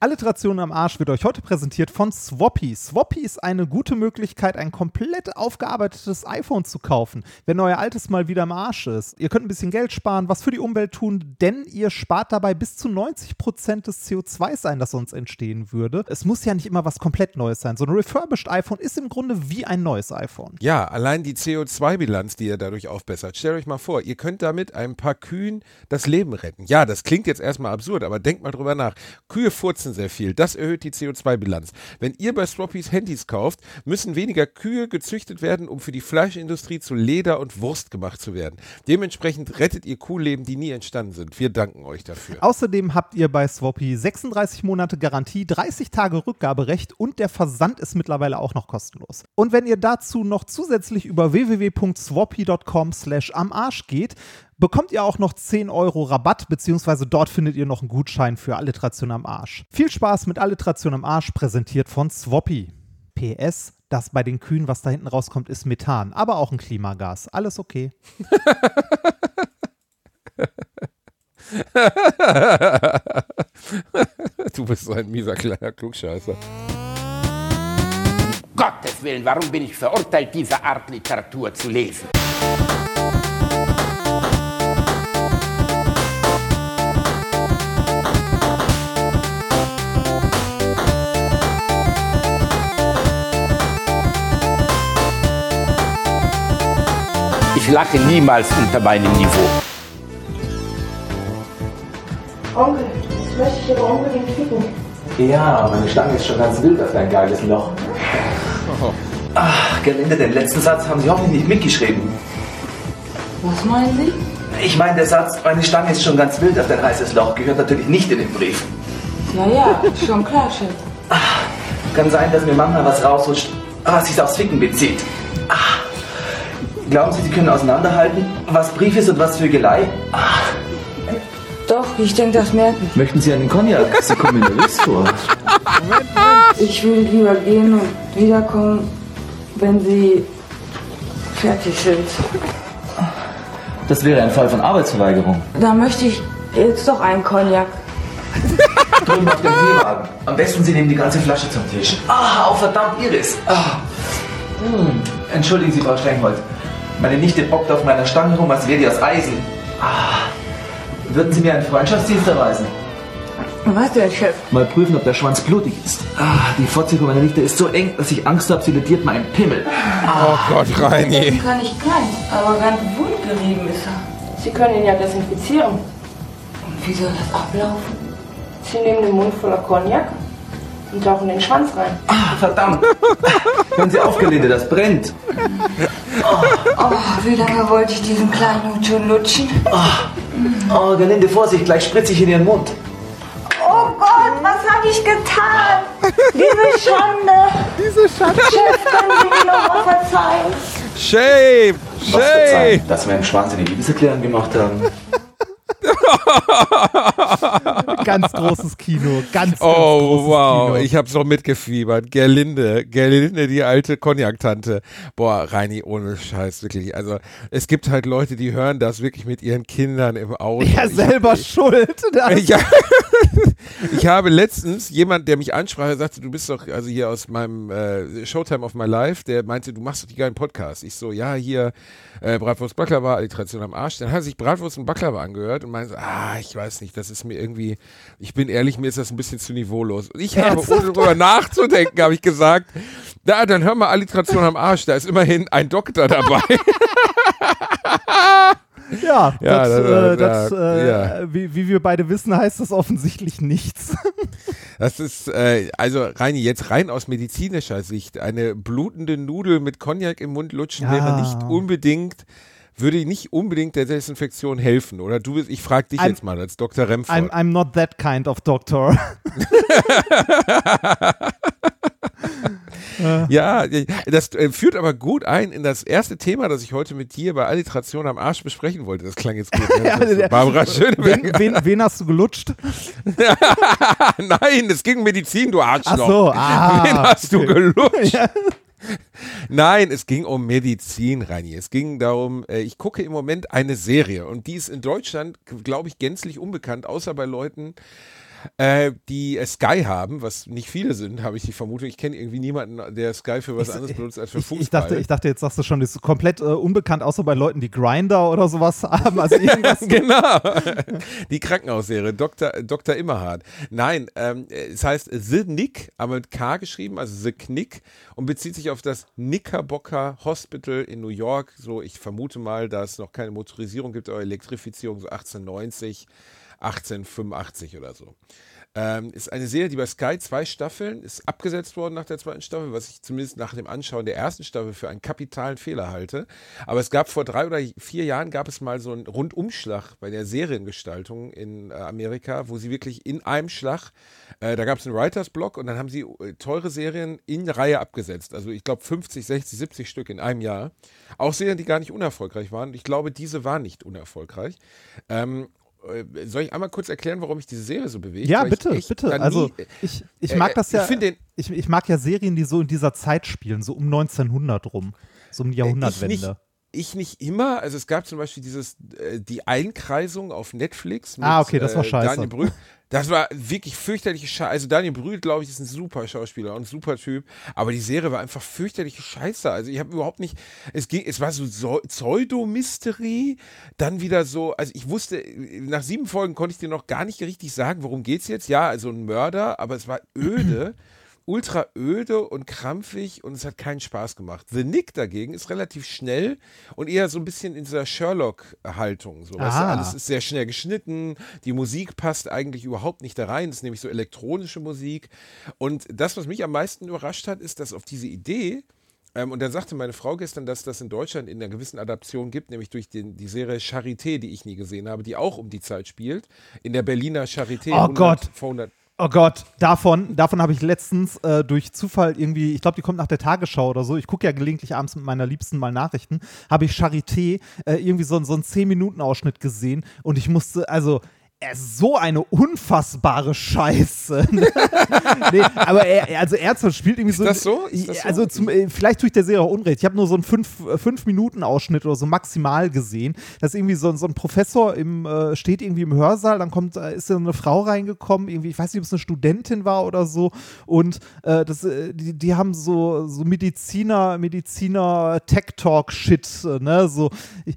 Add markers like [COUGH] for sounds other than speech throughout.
Alliteration am Arsch wird euch heute präsentiert von Swappy. Swappy ist eine gute Möglichkeit, ein komplett aufgearbeitetes iPhone zu kaufen, wenn euer altes mal wieder am Arsch ist. Ihr könnt ein bisschen Geld sparen, was für die Umwelt tun, denn ihr spart dabei bis zu 90% des CO2 ein, das sonst entstehen würde. Es muss ja nicht immer was komplett Neues sein. So ein refurbished iPhone ist im Grunde wie ein neues iPhone. Ja, allein die CO2-Bilanz, die ihr dadurch aufbessert. Stellt euch mal vor, ihr könnt damit ein paar Kühen das Leben retten. Ja, das klingt jetzt erstmal absurd, aber denkt mal drüber nach. Kühe furzen sehr viel. Das erhöht die CO2-Bilanz. Wenn ihr bei Swappys Handys kauft, müssen weniger Kühe gezüchtet werden, um für die Fleischindustrie zu Leder und Wurst gemacht zu werden. Dementsprechend rettet ihr Kuhleben, die nie entstanden sind. Wir danken euch dafür. Außerdem habt ihr bei Swappy 36 Monate Garantie, 30 Tage Rückgaberecht und der Versand ist mittlerweile auch noch kostenlos. Und wenn ihr dazu noch zusätzlich über www.swappy.com slash am Arsch geht, bekommt ihr auch noch 10 Euro Rabatt, beziehungsweise dort findet ihr noch einen Gutschein für Alliteration am Arsch. Viel Spaß mit Alliteration am Arsch, präsentiert von Swappy. PS, das bei den Kühen, was da hinten rauskommt, ist Methan, aber auch ein Klimagas. Alles okay. [LAUGHS] du bist so ein mieser kleiner Klugscheißer. Gottes Willen, warum bin ich verurteilt, diese Art Literatur zu lesen? Ich lache niemals unter meinem Niveau. Onkel, das möchte ich aber unbedingt ficken. Ja, meine Stange ist schon ganz wild auf dein geiles Loch. [LAUGHS] Ach, Gerlinde, den letzten Satz haben Sie hoffentlich nicht mitgeschrieben. Was meinen Sie? Ich meine, der Satz, meine Stange ist schon ganz wild auf dein heißes Loch, gehört natürlich nicht in den Brief. Ja, ja, schon klar, Chef. Kann sein, dass mir manchmal was rausrutscht, was sich aufs Ficken bezieht. Ach. Glauben Sie, Sie können auseinanderhalten, was Brief ist und was Vögelei? Ach. Doch, ich denke, das merken. Möchten Sie einen Cognac? Sie kommen mir nervös vor. Ich würde lieber gehen und wiederkommen, wenn Sie fertig sind. Das wäre ein Fall von Arbeitsverweigerung. Da möchte ich jetzt doch einen Cognac. Drüben auf dem Teewagen. Am besten Sie nehmen die ganze Flasche zum Tisch. Ah, oh, verdammt, Iris. Ah. Hm. Entschuldigen Sie, Frau Strenghold. Meine Nichte bockt auf meiner Stange rum, als wäre die aus Eisen. Ah. Würden Sie mir einen Freundschaftsdienst erweisen? Was denn, Chef? Mal prüfen, ob der Schwanz blutig ist. Ah, die Fotze von meiner Nichte ist so eng, dass ich Angst habe, sie lediert meinen Pimmel. Oh Gott, Reini. Kann ich kein, aber ganz wundgerieben ist er. Sie können ihn ja desinfizieren. Und wie soll das ablaufen? Sie nehmen den Mund voller Cognac und tauchen den Schwanz rein. Ah, verdammt. [LAUGHS] Hören Sie auf, Gelinde, das brennt. Oh, wie lange wollte ich diesen kleinen Hut schon lutschen? Oh, Gelinde, Vorsicht, gleich spritze ich in Ihren Mund. Oh Gott, was habe ich getan? Diese Schande. Diese Schande. Chef, können Sie mir noch mal verzeihen? Shame! Was Shame! verzeihen, dass wir einen Schwanz in die Liebeserklärung gemacht haben. [LAUGHS] Ganz großes Kino. Ganz, ganz Oh, großes wow. Kino. Ich habe so mitgefiebert. Gerlinde. Gerlinde, die alte Cognac-Tante. Boah, Reini, ohne Scheiß, wirklich. Also, es gibt halt Leute, die hören das wirklich mit ihren Kindern im Auto. ja, Ich- selber schuld. Das- Ja. [LAUGHS] Ich habe letztens jemand, der mich ansprach, der sagte, du bist doch also hier aus meinem äh, Showtime of My Life, der meinte, du machst doch die geilen Podcasts. Ich so, ja, hier äh, Bratwurst Baklava, Alliteration am Arsch. Dann hat er sich Bratwurst und Baklava angehört und meinte, ah, ich weiß nicht, das ist mir irgendwie, ich bin ehrlich, mir ist das ein bisschen zu niveaulos. Und ich habe, ohne darüber nachzudenken, habe ich gesagt, na, dann hör mal Alliteration am Arsch, da ist immerhin ein Doktor dabei. [LAUGHS] [LAUGHS] Ja, Ja, das, das- äh, das- das, äh, ja. wie, wie wir beide wissen, heißt das offensichtlich nichts. Das ist, äh, also Reini, jetzt rein aus medizinischer Sicht, eine blutende Nudel mit Cognac im Mund lutschen Ja. wäre nicht unbedingt, würde nicht unbedingt der Desinfektion helfen. Oder du, bist- ich frage dich I'm- jetzt mal als Dr. I'm, Remford. I'm not that kind of doctor. [LAUGHS] [LAUGHS] [LAUGHS] Ja, das äh, führt aber gut ein in das erste Thema, das ich heute mit dir bei Alliteration am Arsch besprechen wollte. Das klang jetzt gut. Ne? [LAUGHS] Ja, der- Barbara wen, Schöneberger. wen, wen hast du gelutscht? [LAUGHS] Nein, es ging um Medizin, du Arschloch. Ach so, ah, Wen hast du okay. gelutscht? Ja. Nein, es ging um Medizin, Reini. Es ging darum, äh, ich gucke im Moment eine Serie und die ist in Deutschland, glaube ich, gänzlich unbekannt, außer bei Leuten, äh, die Sky haben, was nicht viele sind, habe ich die Vermutung. Ich kenne irgendwie niemanden, der Sky für was Ich- anderes benutzt als für Fußball. ich, dachte, ich dachte, jetzt sagst du schon, das ist komplett äh, unbekannt, außer bei Leuten, die Grinder oder sowas haben. Also irgendwas. [LAUGHS] genau. [LAUGHS] Die Krankenhausserie, Dr. Dr. Immerhard. Nein, ähm, es heißt The Nick, aber mit K geschrieben, also The Knick und bezieht sich auf das Knickerbocker Hospital in New York. So, ich vermute mal, da es noch keine Motorisierung gibt oder Elektrifizierung, so 1890, 1885 oder so. Ähm, ist eine Serie, die bei Sky zwei Staffeln ist abgesetzt worden nach der zweiten Staffel, was ich zumindest nach dem Anschauen der ersten Staffel für einen kapitalen Fehler halte. Aber es gab vor drei oder vier Jahren gab es mal so einen Rundumschlag bei der Seriengestaltung in äh, Amerika, wo sie wirklich in einem Schlag, äh, da gab es einen Writers Block und dann haben sie äh, teure Serien in Reihe abgesetzt. Also ich glaube 50, 60, 70 Stück in einem Jahr. Auch Serien, die gar nicht unerfolgreich waren. Ich glaube, diese waren nicht unerfolgreich. Ähm, äh, soll ich einmal kurz erklären, warum ich diese Serie so bewege? Ja, Weil ich bitte, echt bitte. Also ich, ich äh, mag äh, das ja. Ich den, Ich, ich mag ja Serien, die so in dieser Zeit spielen, so um 1900 rum. So um die Jahrhundertwende. Ich nicht, ich nicht immer. Also es gab zum Beispiel dieses, äh, die Einkreisung auf Netflix. Mit, Ah, okay, das war äh, scheiße. Daniel Brühl. Das war wirklich fürchterliche Scheiße. Also Daniel Brühl, glaube ich, ist ein super Schauspieler und ein super Typ. Aber die Serie war einfach fürchterliche Scheiße. Also ich habe überhaupt nicht, es ging, es war so, so Pseudo-Mystery, dann wieder so, also ich wusste, nach sieben Folgen konnte ich dir noch gar nicht richtig sagen, worum geht's jetzt. Ja, also ein Mörder, aber es war öde. [CLEARS THROAT] ultra öde und krampfig und es hat keinen Spaß gemacht. The Nick dagegen ist relativ schnell und eher so ein bisschen in dieser Sherlock-Haltung. So, weißt du, Ah. alles ist sehr schnell geschnitten, die Musik passt eigentlich überhaupt nicht da rein, es ist nämlich so elektronische Musik. Und das, was mich am meisten überrascht hat, ist, dass auf diese Idee, ähm, und dann sagte meine Frau gestern, dass das in Deutschland in einer gewissen Adaption gibt, nämlich durch den, die Serie Charité, die ich nie gesehen habe, die auch um die Zeit spielt, in der Berliner Charité. Oh Gott. vor 100 Oh Gott, davon, davon habe ich letztens äh, durch Zufall irgendwie, ich glaube, die kommt nach der Tagesschau oder so. Ich gucke ja gelegentlich abends mit meiner Liebsten mal Nachrichten. Habe ich Charité äh, irgendwie so, so einen 10-Minuten-Ausschnitt gesehen und ich musste, also. Er ist so eine unfassbare Scheiße. [LAUGHS] nee, aber er, also ernsthaft spielt irgendwie so. das so? Ist das so? Also zum, äh, vielleicht tue ich der Serie auch Unrecht. Ich habe nur so einen 5-Minuten-Ausschnitt oder so maximal gesehen. Das ist irgendwie so, so ein Professor im, äh, steht irgendwie im Hörsaal, dann kommt, äh, ist da eine Frau reingekommen, irgendwie, ich weiß nicht, ob es eine Studentin war oder so. Und äh, das, äh, die, die haben so, so Mediziner, Mediziner Tech-Talk-Shit, äh, ne? So. Ich,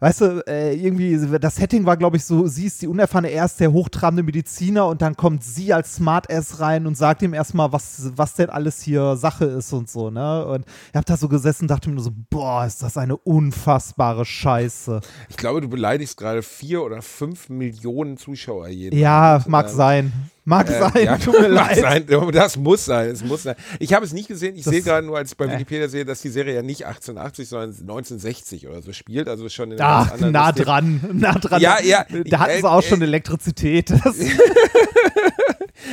Weißt du, äh, irgendwie, das Setting war, glaube ich, so, sie ist die unerfahrene, er ist der hochtrabende Mediziner und dann kommt sie als Smartass rein und sagt ihm erstmal, was, was denn alles hier Sache ist und so, ne? Und ich hab da so gesessen und dachte mir nur so, boah, ist das eine unfassbare Scheiße. Ich glaube, du beleidigst gerade vier oder fünf Millionen Zuschauer jeden. Ja, Abend. mag sein. Mag äh, sein, ja, tut mir [LAUGHS] leid. Sein. Das muss sein, es muss sein. Ich habe es nicht gesehen. Ich Das- sehe gerade nur, als ich bei äh. Wikipedia sehe, dass die Serie ja nicht 1880, sondern 1960 oder so spielt. Also schon in Ach, nah System. dran, [LAUGHS] nah dran. Ja, ja. Da hatten sie Äh, auch schon äh, Elektrizität. [LAUGHS] Das,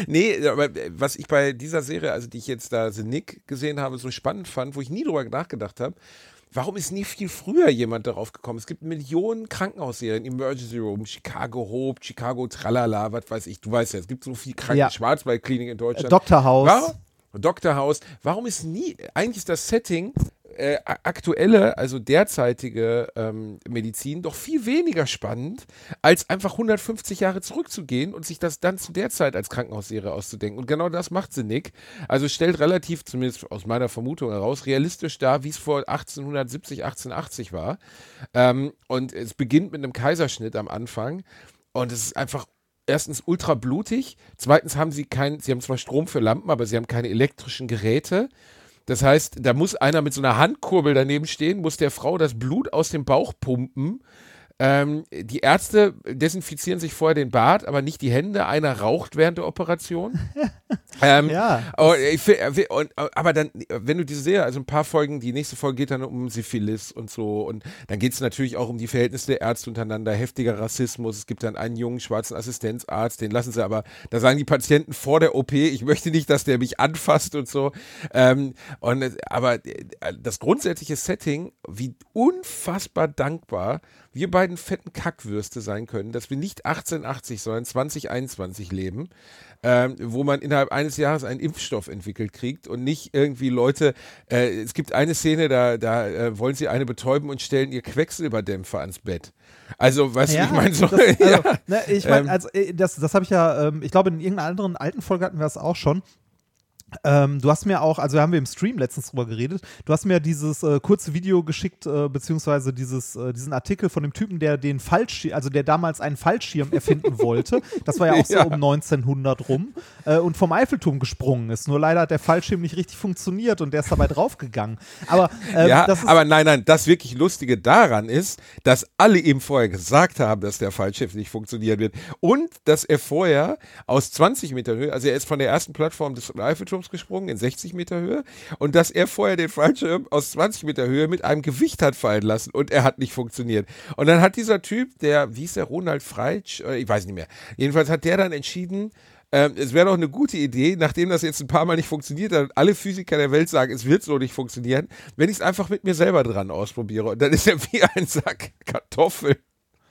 Nee, aber äh, was ich bei dieser Serie, also die ich jetzt da The Nick gesehen habe, so spannend fand, wo ich nie drüber nachgedacht habe, warum ist nie viel früher jemand darauf gekommen? Es gibt Millionen Krankenhausserien, Emergency Room, Chicago Hope, Chicago Tralala, was weiß ich, du weißt ja, es gibt so viel Kranken Ja. Schwarzwaldklinik in Deutschland. Dr. House. Warum? Dr. House. Warum ist nie, eigentlich ist das Setting äh, aktuelle, also derzeitige ähm, Medizin doch viel weniger spannend, als einfach 150 Jahre zurückzugehen und sich das dann zu der Zeit als Krankenhausserie auszudenken. Und genau das macht sie Nick. Also stellt relativ, zumindest aus meiner Vermutung heraus, realistisch dar, wie es vor 1870, 1880 war. Ähm, und es beginnt mit einem Kaiserschnitt am Anfang. Und es ist einfach erstens ultra blutig. Zweitens haben sie kein, sie haben zwar Strom für Lampen, aber sie haben keine elektrischen Geräte. Das heißt, da muss einer mit so einer Handkurbel daneben stehen, muss der Frau das Blut aus dem Bauch pumpen. Ähm, die Ärzte desinfizieren sich vorher den Bart, aber nicht die Hände. Einer raucht während der Operation. [LAUGHS] ähm, Ja. und fi- äh, und, aber dann, wenn du diese Serie, also ein paar Folgen, die nächste Folge geht dann um Syphilis und so. Und dann geht es natürlich auch um die Verhältnisse der Ärzte untereinander, heftiger Rassismus. Es gibt dann einen jungen schwarzen Assistenzarzt, den lassen sie aber, da sagen die Patienten vor der OP, ich möchte nicht, dass der mich anfasst und so. Ähm, und, äh, aber äh, das grundsätzliche Setting, wie unfassbar dankbar wir beiden fetten Kackwürste sein können, dass wir nicht 1880, sondern 2021 leben. ähm, wo man innerhalb eines Jahres einen Impfstoff entwickelt kriegt und nicht irgendwie Leute, äh, es gibt eine Szene, da, da äh, wollen sie eine betäuben und stellen ihr Quecksilberdämpfer ans Bett. Also, weißt Ja, du, ich meine so. Das, also, [LAUGHS] ja. ne, ich meine, Ähm, also, äh, das, das habe ich ja, ähm, ich glaube, in irgendeiner anderen alten Folge hatten wir das auch schon. Ähm, du hast mir auch, also haben wir im Stream letztens drüber geredet, du hast mir dieses äh, kurze Video geschickt, äh, beziehungsweise dieses, äh, diesen Artikel von dem Typen, der den Fallschirm, also der damals einen Fallschirm erfinden [LAUGHS] wollte. Das war ja auch so Ja. um 1900 rum äh, und vom Eiffelturm gesprungen ist. Nur leider hat der Fallschirm nicht richtig funktioniert und der ist dabei draufgegangen. Aber äh, ja, aber nein, nein, das wirklich Lustige daran ist, dass alle ihm vorher gesagt haben, dass der Fallschiff nicht funktionieren wird und dass er vorher aus 20 Meter Höhe, also er ist von der ersten Plattform des Eiffelturms gesprungen in 60 Meter Höhe und dass er vorher den Fallschirm aus 20 Meter Höhe mit einem Gewicht hat fallen lassen und er hat nicht funktioniert. Und dann hat dieser Typ, der, wie hieß der, Ronald Freitsch, äh, ich weiß nicht mehr, jedenfalls hat der dann entschieden, ähm, es wäre doch eine gute Idee, nachdem das jetzt ein paar Mal nicht funktioniert hat, alle Physiker der Welt sagen, es wird so nicht funktionieren, wenn ich es einfach mit mir selber dran ausprobiere. Und dann ist er wie ein Sack Kartoffeln.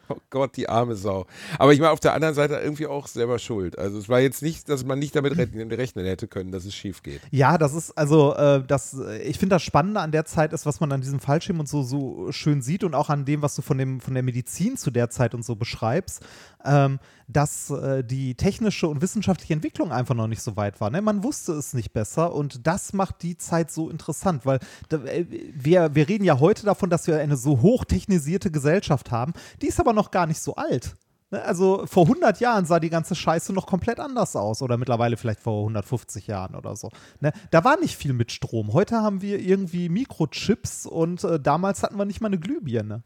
Oh Gott, die arme Sau. Aber ich meine, auf der anderen Seite irgendwie auch selber schuld. Also es war jetzt nicht, dass man nicht damit rechnen, [LAUGHS] rechnen hätte können, dass es schief geht. Ja, das ist also äh, das. äh, Ich finde das Spannende an der Zeit ist, was man an diesem Fallschirm und so so schön sieht und auch an dem, was du von dem von der Medizin zu der Zeit und so beschreibst, ähm, dass äh, die technische und wissenschaftliche Entwicklung einfach noch nicht so weit war. Ne? Man wusste es nicht besser und das macht die Zeit so interessant, weil da, äh, wir wir reden ja heute davon, dass wir eine so hochtechnisierte Gesellschaft haben. Die ist aber noch gar nicht so alt. Ne, Also vor 100 Jahren sah die ganze Scheiße noch komplett anders aus oder mittlerweile vielleicht vor 150 Jahren oder so. Ne? Da war nicht viel mit Strom. Heute haben wir irgendwie Mikrochips und äh, damals hatten wir nicht mal eine Glühbirne.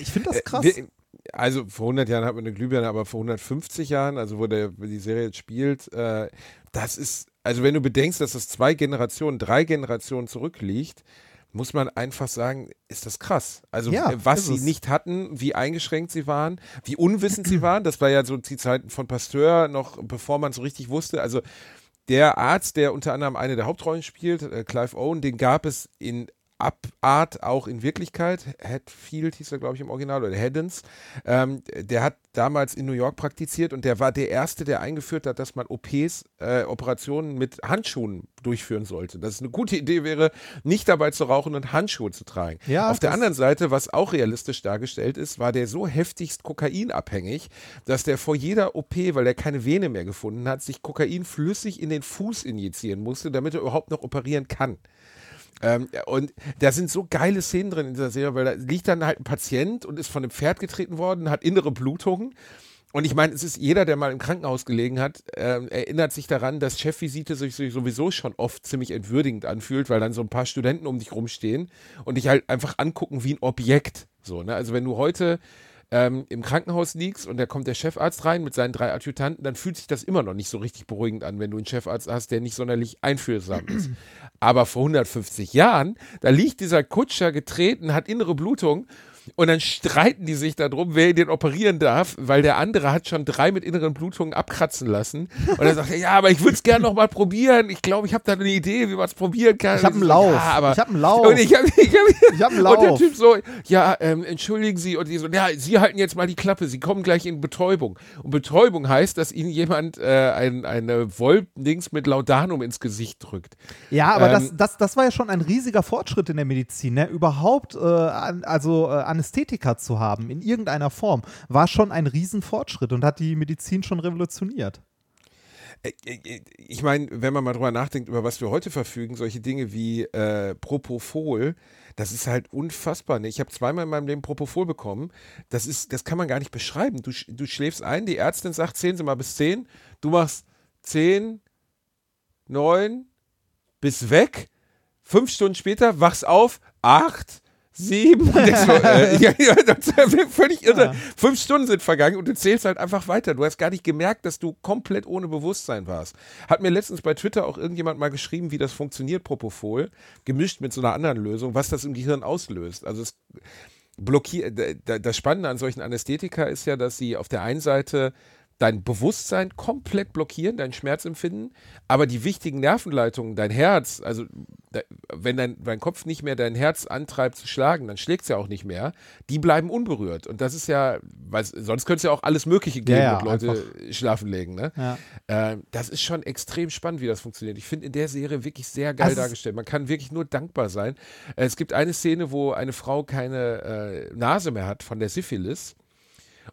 Ich finde das krass. Äh, Wir, also vor 100 Jahren hat man eine Glühbirne, aber vor 150 Jahren, also wo, der, die Serie jetzt spielt, äh, das ist, also wenn du bedenkst, dass das zwei Generationen, drei Generationen zurückliegt, muss man einfach sagen, ist das krass. Also Ja, was sie es. nicht hatten, wie eingeschränkt sie waren, wie unwissend sie waren, das war ja so die Zeiten von Pasteur noch, bevor man so richtig wusste. Also der Arzt, der unter anderem eine der Hauptrollen spielt, äh, Clive Owen, den gab es in Abart auch in Wirklichkeit. Hatfield hieß er, glaube ich, im Original, oder Haddons. Ähm, der hat damals in New York praktiziert und der war der Erste, der eingeführt hat, dass man OPs, äh, Operationen mit Handschuhen durchführen sollte. Dass es eine gute Idee wäre, nicht dabei zu rauchen und Handschuhe zu tragen. Ja, Auf der anderen Seite, was auch realistisch dargestellt ist, war der so heftigst kokainabhängig, dass der vor jeder OP, weil er keine Vene mehr gefunden hat, sich Kokain flüssig in den Fuß injizieren musste, damit er überhaupt noch operieren kann. Ähm, und da sind so geile Szenen drin in dieser Serie, weil da liegt dann halt ein Patient und ist von einem Pferd getreten worden, hat innere Blutungen. Und ich meine, es ist jeder, der mal im Krankenhaus gelegen hat, ähm, erinnert sich daran, dass Chefvisite sich sowieso schon oft ziemlich entwürdigend anfühlt, weil dann so ein paar Studenten um dich rumstehen und dich halt einfach angucken wie ein Objekt. So, ne? Also wenn du heute ähm, im Krankenhaus liegst und da kommt der Chefarzt rein mit seinen drei Adjutanten, dann fühlt sich das immer noch nicht so richtig beruhigend an, wenn du einen Chefarzt hast, der nicht sonderlich einfühlsam ist. [CLEARS THROAT] Aber vor 150 Jahren, da liegt dieser Kutscher getreten, hat innere Blutung und dann streiten die sich darum, wer den operieren darf, weil der andere hat schon drei mit inneren Blutungen abkratzen lassen. Und dann sagt er, ja, aber ich würde es gerne noch mal probieren. Ich glaube, ich habe da eine Idee, wie man es probieren kann. Ich hab Und einen Lauf. Ja, aber Ich hab einen Lauf. Und ich habe ich hab, Ich hab einen Und der. Typ so, ja, ähm, entschuldigen Sie. Und die so, ja, Sie halten jetzt mal die Klappe. Sie kommen gleich in Betäubung. Und Betäubung heißt, dass Ihnen jemand äh, ein, eine Wolp-Dings mit Laudanum ins Gesicht drückt. Ja, aber Ähm, das, das, das war ja schon ein riesiger Fortschritt in der Medizin. Ne? Überhaupt äh, an, also äh, Anästhetika zu haben in irgendeiner Form war schon ein Riesenfortschritt und hat die Medizin schon revolutioniert. Äh, äh, Ich meine, wenn man mal drüber nachdenkt, über was wir heute verfügen, solche Dinge wie äh, Propofol, das ist halt unfassbar. Ne? Ich habe zweimal in meinem Leben Propofol bekommen. Das ist, das kann man gar nicht beschreiben. Du, du schläfst ein, die Ärztin sagt, zählen Sie mal bis zehn. Du machst zehn, neun, bis weg. Fünf Stunden später wachst auf, acht, sieben. So, äh, [LAUGHS] ja, ja, das ist völlig irre. Ja. Fünf Stunden sind vergangen und du zählst halt einfach weiter. Du hast gar nicht gemerkt, dass du komplett ohne Bewusstsein warst. Hat mir letztens bei Twitter auch irgendjemand mal geschrieben, wie das funktioniert, Propofol, gemischt mit so einer anderen Lösung, was das im Gehirn auslöst. Also es blockiert, das Spannende an solchen Anästhetika ist ja, dass sie auf der einen Seite dein Bewusstsein komplett blockieren, dein Schmerzempfinden, aber die wichtigen Nervenleitungen, dein Herz, also wenn dein, dein Kopf nicht mehr dein Herz antreibt zu schlagen, dann schlägt es ja auch nicht mehr, die bleiben unberührt. Und das ist ja, weil sonst könnte es ja auch alles Mögliche geben Ja, ja, und Leute einfach. schlafen legen. Ne? Ja. Ähm, das ist schon extrem spannend, wie das funktioniert. Ich finde in der Serie wirklich sehr geil Also es- dargestellt. Man kann wirklich nur dankbar sein. Äh, Es gibt eine Szene, wo eine Frau keine äh, Nase mehr hat von der Syphilis.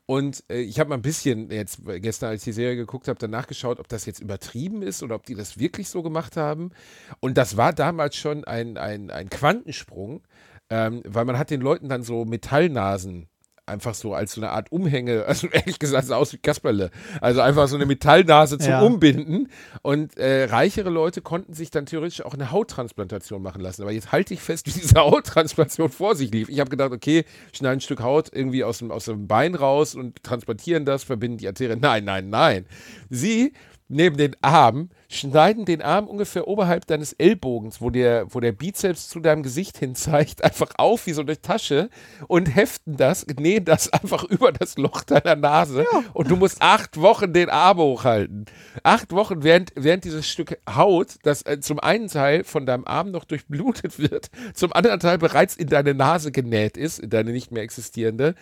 Und äh, ich habe mal ein bisschen jetzt äh, gestern, als ich die Serie geguckt habe, danach geschaut, ob das jetzt übertrieben ist oder ob die das wirklich so gemacht haben. Und das war damals schon ein, ein, ein Quantensprung, ähm, weil man hat den Leuten dann so Metallnasen einfach so als so eine Art Umhänge, [LAUGHS] also ehrlich gesagt, sah aus wie Kasperle. Also einfach so eine Metallnase zum Ja. Umbinden. Und äh, reichere Leute konnten sich dann theoretisch auch eine Hauttransplantation machen lassen. Aber jetzt halte ich fest, [LAUGHS] wie diese Hauttransplantation vor sich lief. Ich habe gedacht, okay, schneiden ein Stück Haut irgendwie aus dem, aus dem Bein raus und transplantieren das, verbinden die Arterien. Nein, nein, nein. Sie nehmen den Arm, schneiden den Arm ungefähr oberhalb deines Ellbogens, wo der, wo der Bizeps zu deinem Gesicht hin zeigt, [LAUGHS] einfach auf wie so eine Tasche und heften das, nähen das einfach [LAUGHS] über das Loch deiner Nase und du musst acht Wochen den Arm hochhalten. Acht Wochen, während, während dieses Stück Haut, das äh, zum einen Teil von deinem Arm noch durchblutet [LAUGHS] wird, zum anderen Teil bereits in deine Nase genäht ist, in deine nicht mehr existierende,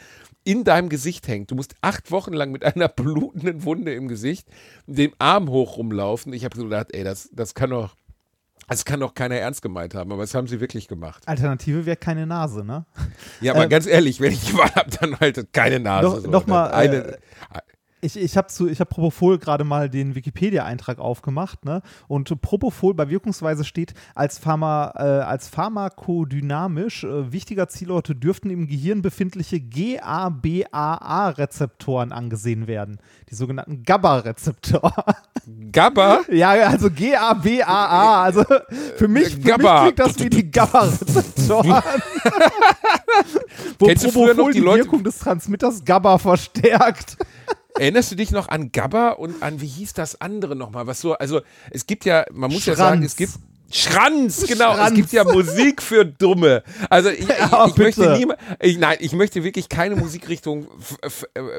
in deinem Gesicht hängt. Du musst acht Wochen lang mit einer blutenden Wunde im Gesicht dem Arm hoch rumlaufen. Ich habe so gedacht, ey, das, das kann doch, das kann doch keiner ernst gemeint haben, aber das haben sie wirklich gemacht. Alternative wäre keine Nase, ne? Ja, aber Ähm, ganz ehrlich, wenn ich die Wahl habe, dann halt keine Nase. Noch- so. noch mal, Dann eine, äh, Ich, ich habe zu, ich habe Propofol gerade mal den Wikipedia-Eintrag aufgemacht, ne? Und Propofol bei Wirkungsweise steht als, Pharma, äh, als pharmakodynamisch äh, wichtiger Zielort dürften im Gehirn befindliche GABAA-Rezeptoren angesehen werden. Die sogenannten GABA-Rezeptoren. [LAUGHS] GABA, ja, also GABAA. Also für mich, für mich GABA. klingt das wie die GABA-Rezeptoren. [LAUGHS] Wo Kennst Propofol die Wirkung des Transmitters GABA verstärkt. Erinnerst du dich noch an GABA und an, wie hieß das andere nochmal? Was so, also es gibt ja, man muss ja sagen, Schranz. es gibt Schranz, genau. Schranz. Es gibt ja Musik für Dumme. Also ich, Ja, ich, ich möchte niemand, ich, nein, ich möchte wirklich keine Musikrichtung äh,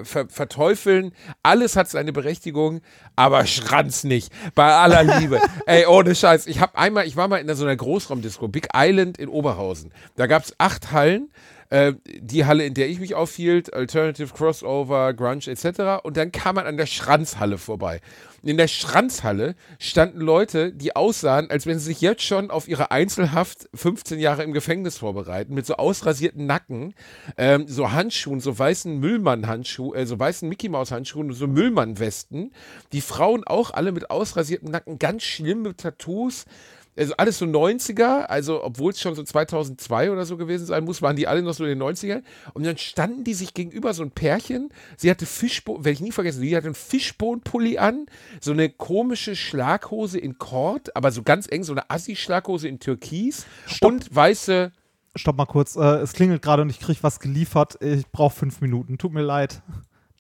ver verteufeln. Alles hat seine Berechtigung, aber Schranz nicht. Bei aller Liebe. [LAUGHS] Ey, ohne Scheiß. Ich habe einmal, ich war mal in so einer Großraumdisco, Big Island in Oberhausen. Da gab es acht Hallen. Äh, die Halle, in der ich mich aufhielt, Alternative Crossover, Grunge etc. Und dann kam man an der Schranzhalle vorbei. Und in der Schranzhalle standen Leute, die aussahen, als wenn sie sich jetzt schon auf ihre Einzelhaft 15 Jahre im Gefängnis vorbereiten, mit so ausrasierten Nacken, ähm, so Handschuhen, so weißen Müllmann-Handschuhen, äh, so weißen Mickey-Maus-Handschuhen und so Müllmann-Westen. Die Frauen auch alle mit ausrasierten Nacken, ganz schlimme Tattoos. Also alles so 90er, also obwohl es schon so 2002 oder so gewesen sein muss, waren die alle noch so in den 90ern. Und dann standen die sich gegenüber so ein Pärchen. Sie hatte Fischbohnen, werde ich nie vergessen, sie hatte einen Fischbohnenpulli an, so eine komische Schlaghose in Kord, aber so ganz eng, so eine Assi-Schlaghose in Türkis und weiße. Stopp mal kurz, äh, es klingelt gerade und ich kriege was geliefert. Ich brauche fünf Minuten. Tut mir leid.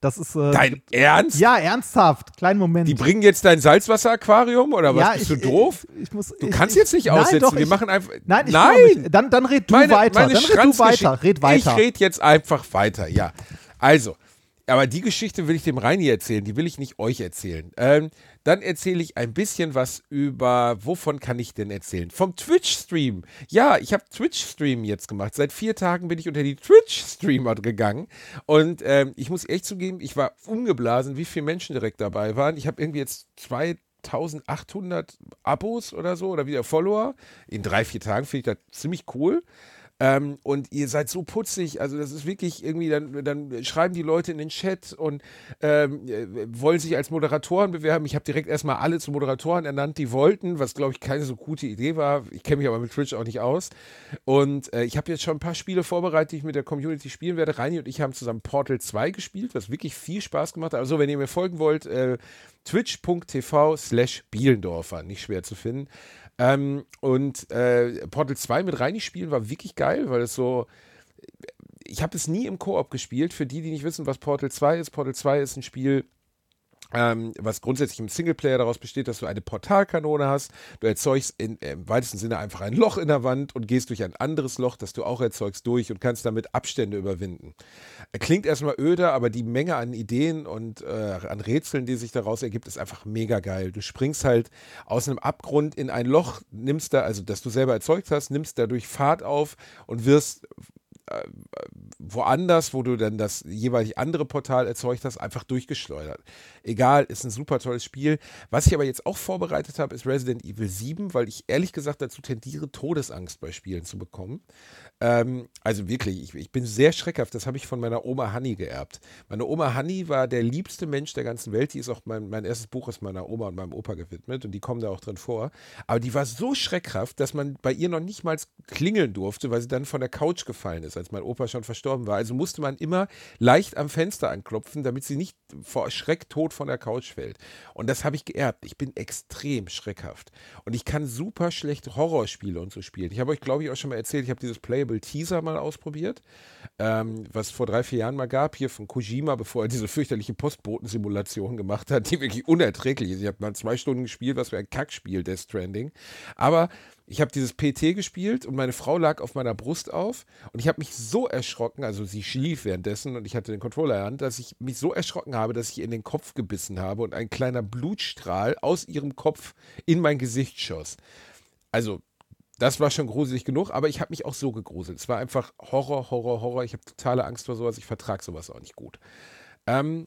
Das ist. Äh, Dein Ernst? Ja, ernsthaft. Kleinen Moment. Die bringen jetzt dein Salzwasser-Aquarium oder was? ja, Bist ich, du doof? Ich, ich muss, Du kannst jetzt nicht nein, aussetzen. Doch, Wir machen einfach. Nein, ich nein. Dann, dann red du weiter. dann red du weiter. Red weiter. Ich rede jetzt einfach weiter, ja. Also, aber die Geschichte will ich dem Reini erzählen, die will ich nicht euch erzählen. Ähm, dann erzähle ich ein bisschen was über, wovon kann ich denn erzählen? Vom Twitch-Stream. Ja, ich habe Twitch-Stream jetzt gemacht. Seit vier Tagen bin ich unter die Twitch-Streamer gegangen. Und ähm, ich muss echt zugeben, ich war umgeblasen, wie viele Menschen direkt dabei waren. Ich habe irgendwie jetzt zwei 1800 Abos oder so oder wieder Follower. In drei, vier Tagen finde ich das ziemlich cool. Ähm, und ihr seid so putzig, also das ist wirklich irgendwie, dann, dann schreiben die Leute in den Chat und ähm, äh, wollen sich als Moderatoren bewerben. Ich habe direkt erstmal alle zu Moderatoren ernannt, die wollten, was glaube ich keine so gute Idee war. Ich kenne mich aber mit Twitch auch nicht aus. Und äh, ich habe jetzt schon ein paar Spiele vorbereitet, die ich mit der Community spielen werde. Reini und ich haben zusammen Portal 2 gespielt, was wirklich viel Spaß gemacht hat. Also wenn ihr mir folgen wollt, äh, twitch.tv slash Bielendorfer, nicht schwer zu finden. Ähm, und äh, Portal 2 mit Reini spielen war wirklich geil, weil es so. Ich habe es nie im Koop gespielt. Für die, die nicht wissen, was Portal 2 ist, Portal 2 ist ein Spiel, ähm, was grundsätzlich im Singleplayer daraus besteht, dass du eine Portalkanone hast. Du erzeugst in, äh, im weitesten Sinne einfach ein Loch in der Wand und gehst durch ein anderes Loch, das du auch erzeugst, durch und kannst damit Abstände überwinden. Klingt erstmal öde, aber die Menge an Ideen und äh, an Rätseln, die sich daraus ergibt, ist einfach mega geil. Du springst halt aus einem Abgrund in ein Loch, nimmst da, also das du selber erzeugt hast, nimmst dadurch Fahrt auf und wirst äh, woanders, wo du dann das jeweilig andere Portal erzeugt hast, einfach durchgeschleudert. Egal, ist ein super tolles Spiel. Was ich aber jetzt auch vorbereitet habe, ist Resident Evil 7, weil ich ehrlich gesagt dazu tendiere, Todesangst bei Spielen zu bekommen. Ähm, also wirklich, ich, ich, bin sehr schreckhaft. Das habe ich von meiner Oma Hanni geerbt. Meine Oma Hanni war der liebste Mensch der ganzen Welt. Die ist auch mein, mein erstes Buch ist meiner Oma und meinem Opa gewidmet und die kommen da auch drin vor. Aber die war so schreckhaft, dass man bei ihr noch nicht mal klingeln durfte, weil sie dann von der Couch gefallen ist, als mein Opa schon verstorben war. Also musste man immer leicht am Fenster anklopfen, damit sie nicht vor Schreck tot von der Couch fällt. Und das habe ich geerbt. Ich bin extrem schreckhaft. Und ich kann super schlecht Horrorspiele und so spielen. Ich habe euch, glaube ich, auch schon mal erzählt, ich habe dieses Playable Teaser mal ausprobiert, ähm, was vor drei, vier Jahren mal gab, hier von Kojima, bevor er diese fürchterliche Postbotensimulation gemacht hat, die wirklich unerträglich ist. Ich habe mal zwei Stunden gespielt, was für ein Kackspiel, Death Stranding. Aber ich habe dieses PT gespielt und meine Frau lag auf meiner Brust auf und ich habe mich so erschrocken, also sie schlief währenddessen und ich hatte den Controller in der Hand, dass ich mich so erschrocken habe, dass ich in den Kopf gebissen habe und ein kleiner Blutstrahl aus ihrem Kopf in mein Gesicht schoss. Also, das war schon gruselig genug, aber ich habe mich auch so gegruselt. Es war einfach Horror, Horror, Horror. Ich habe totale Angst vor sowas. Ich vertrage sowas auch nicht gut. Ähm,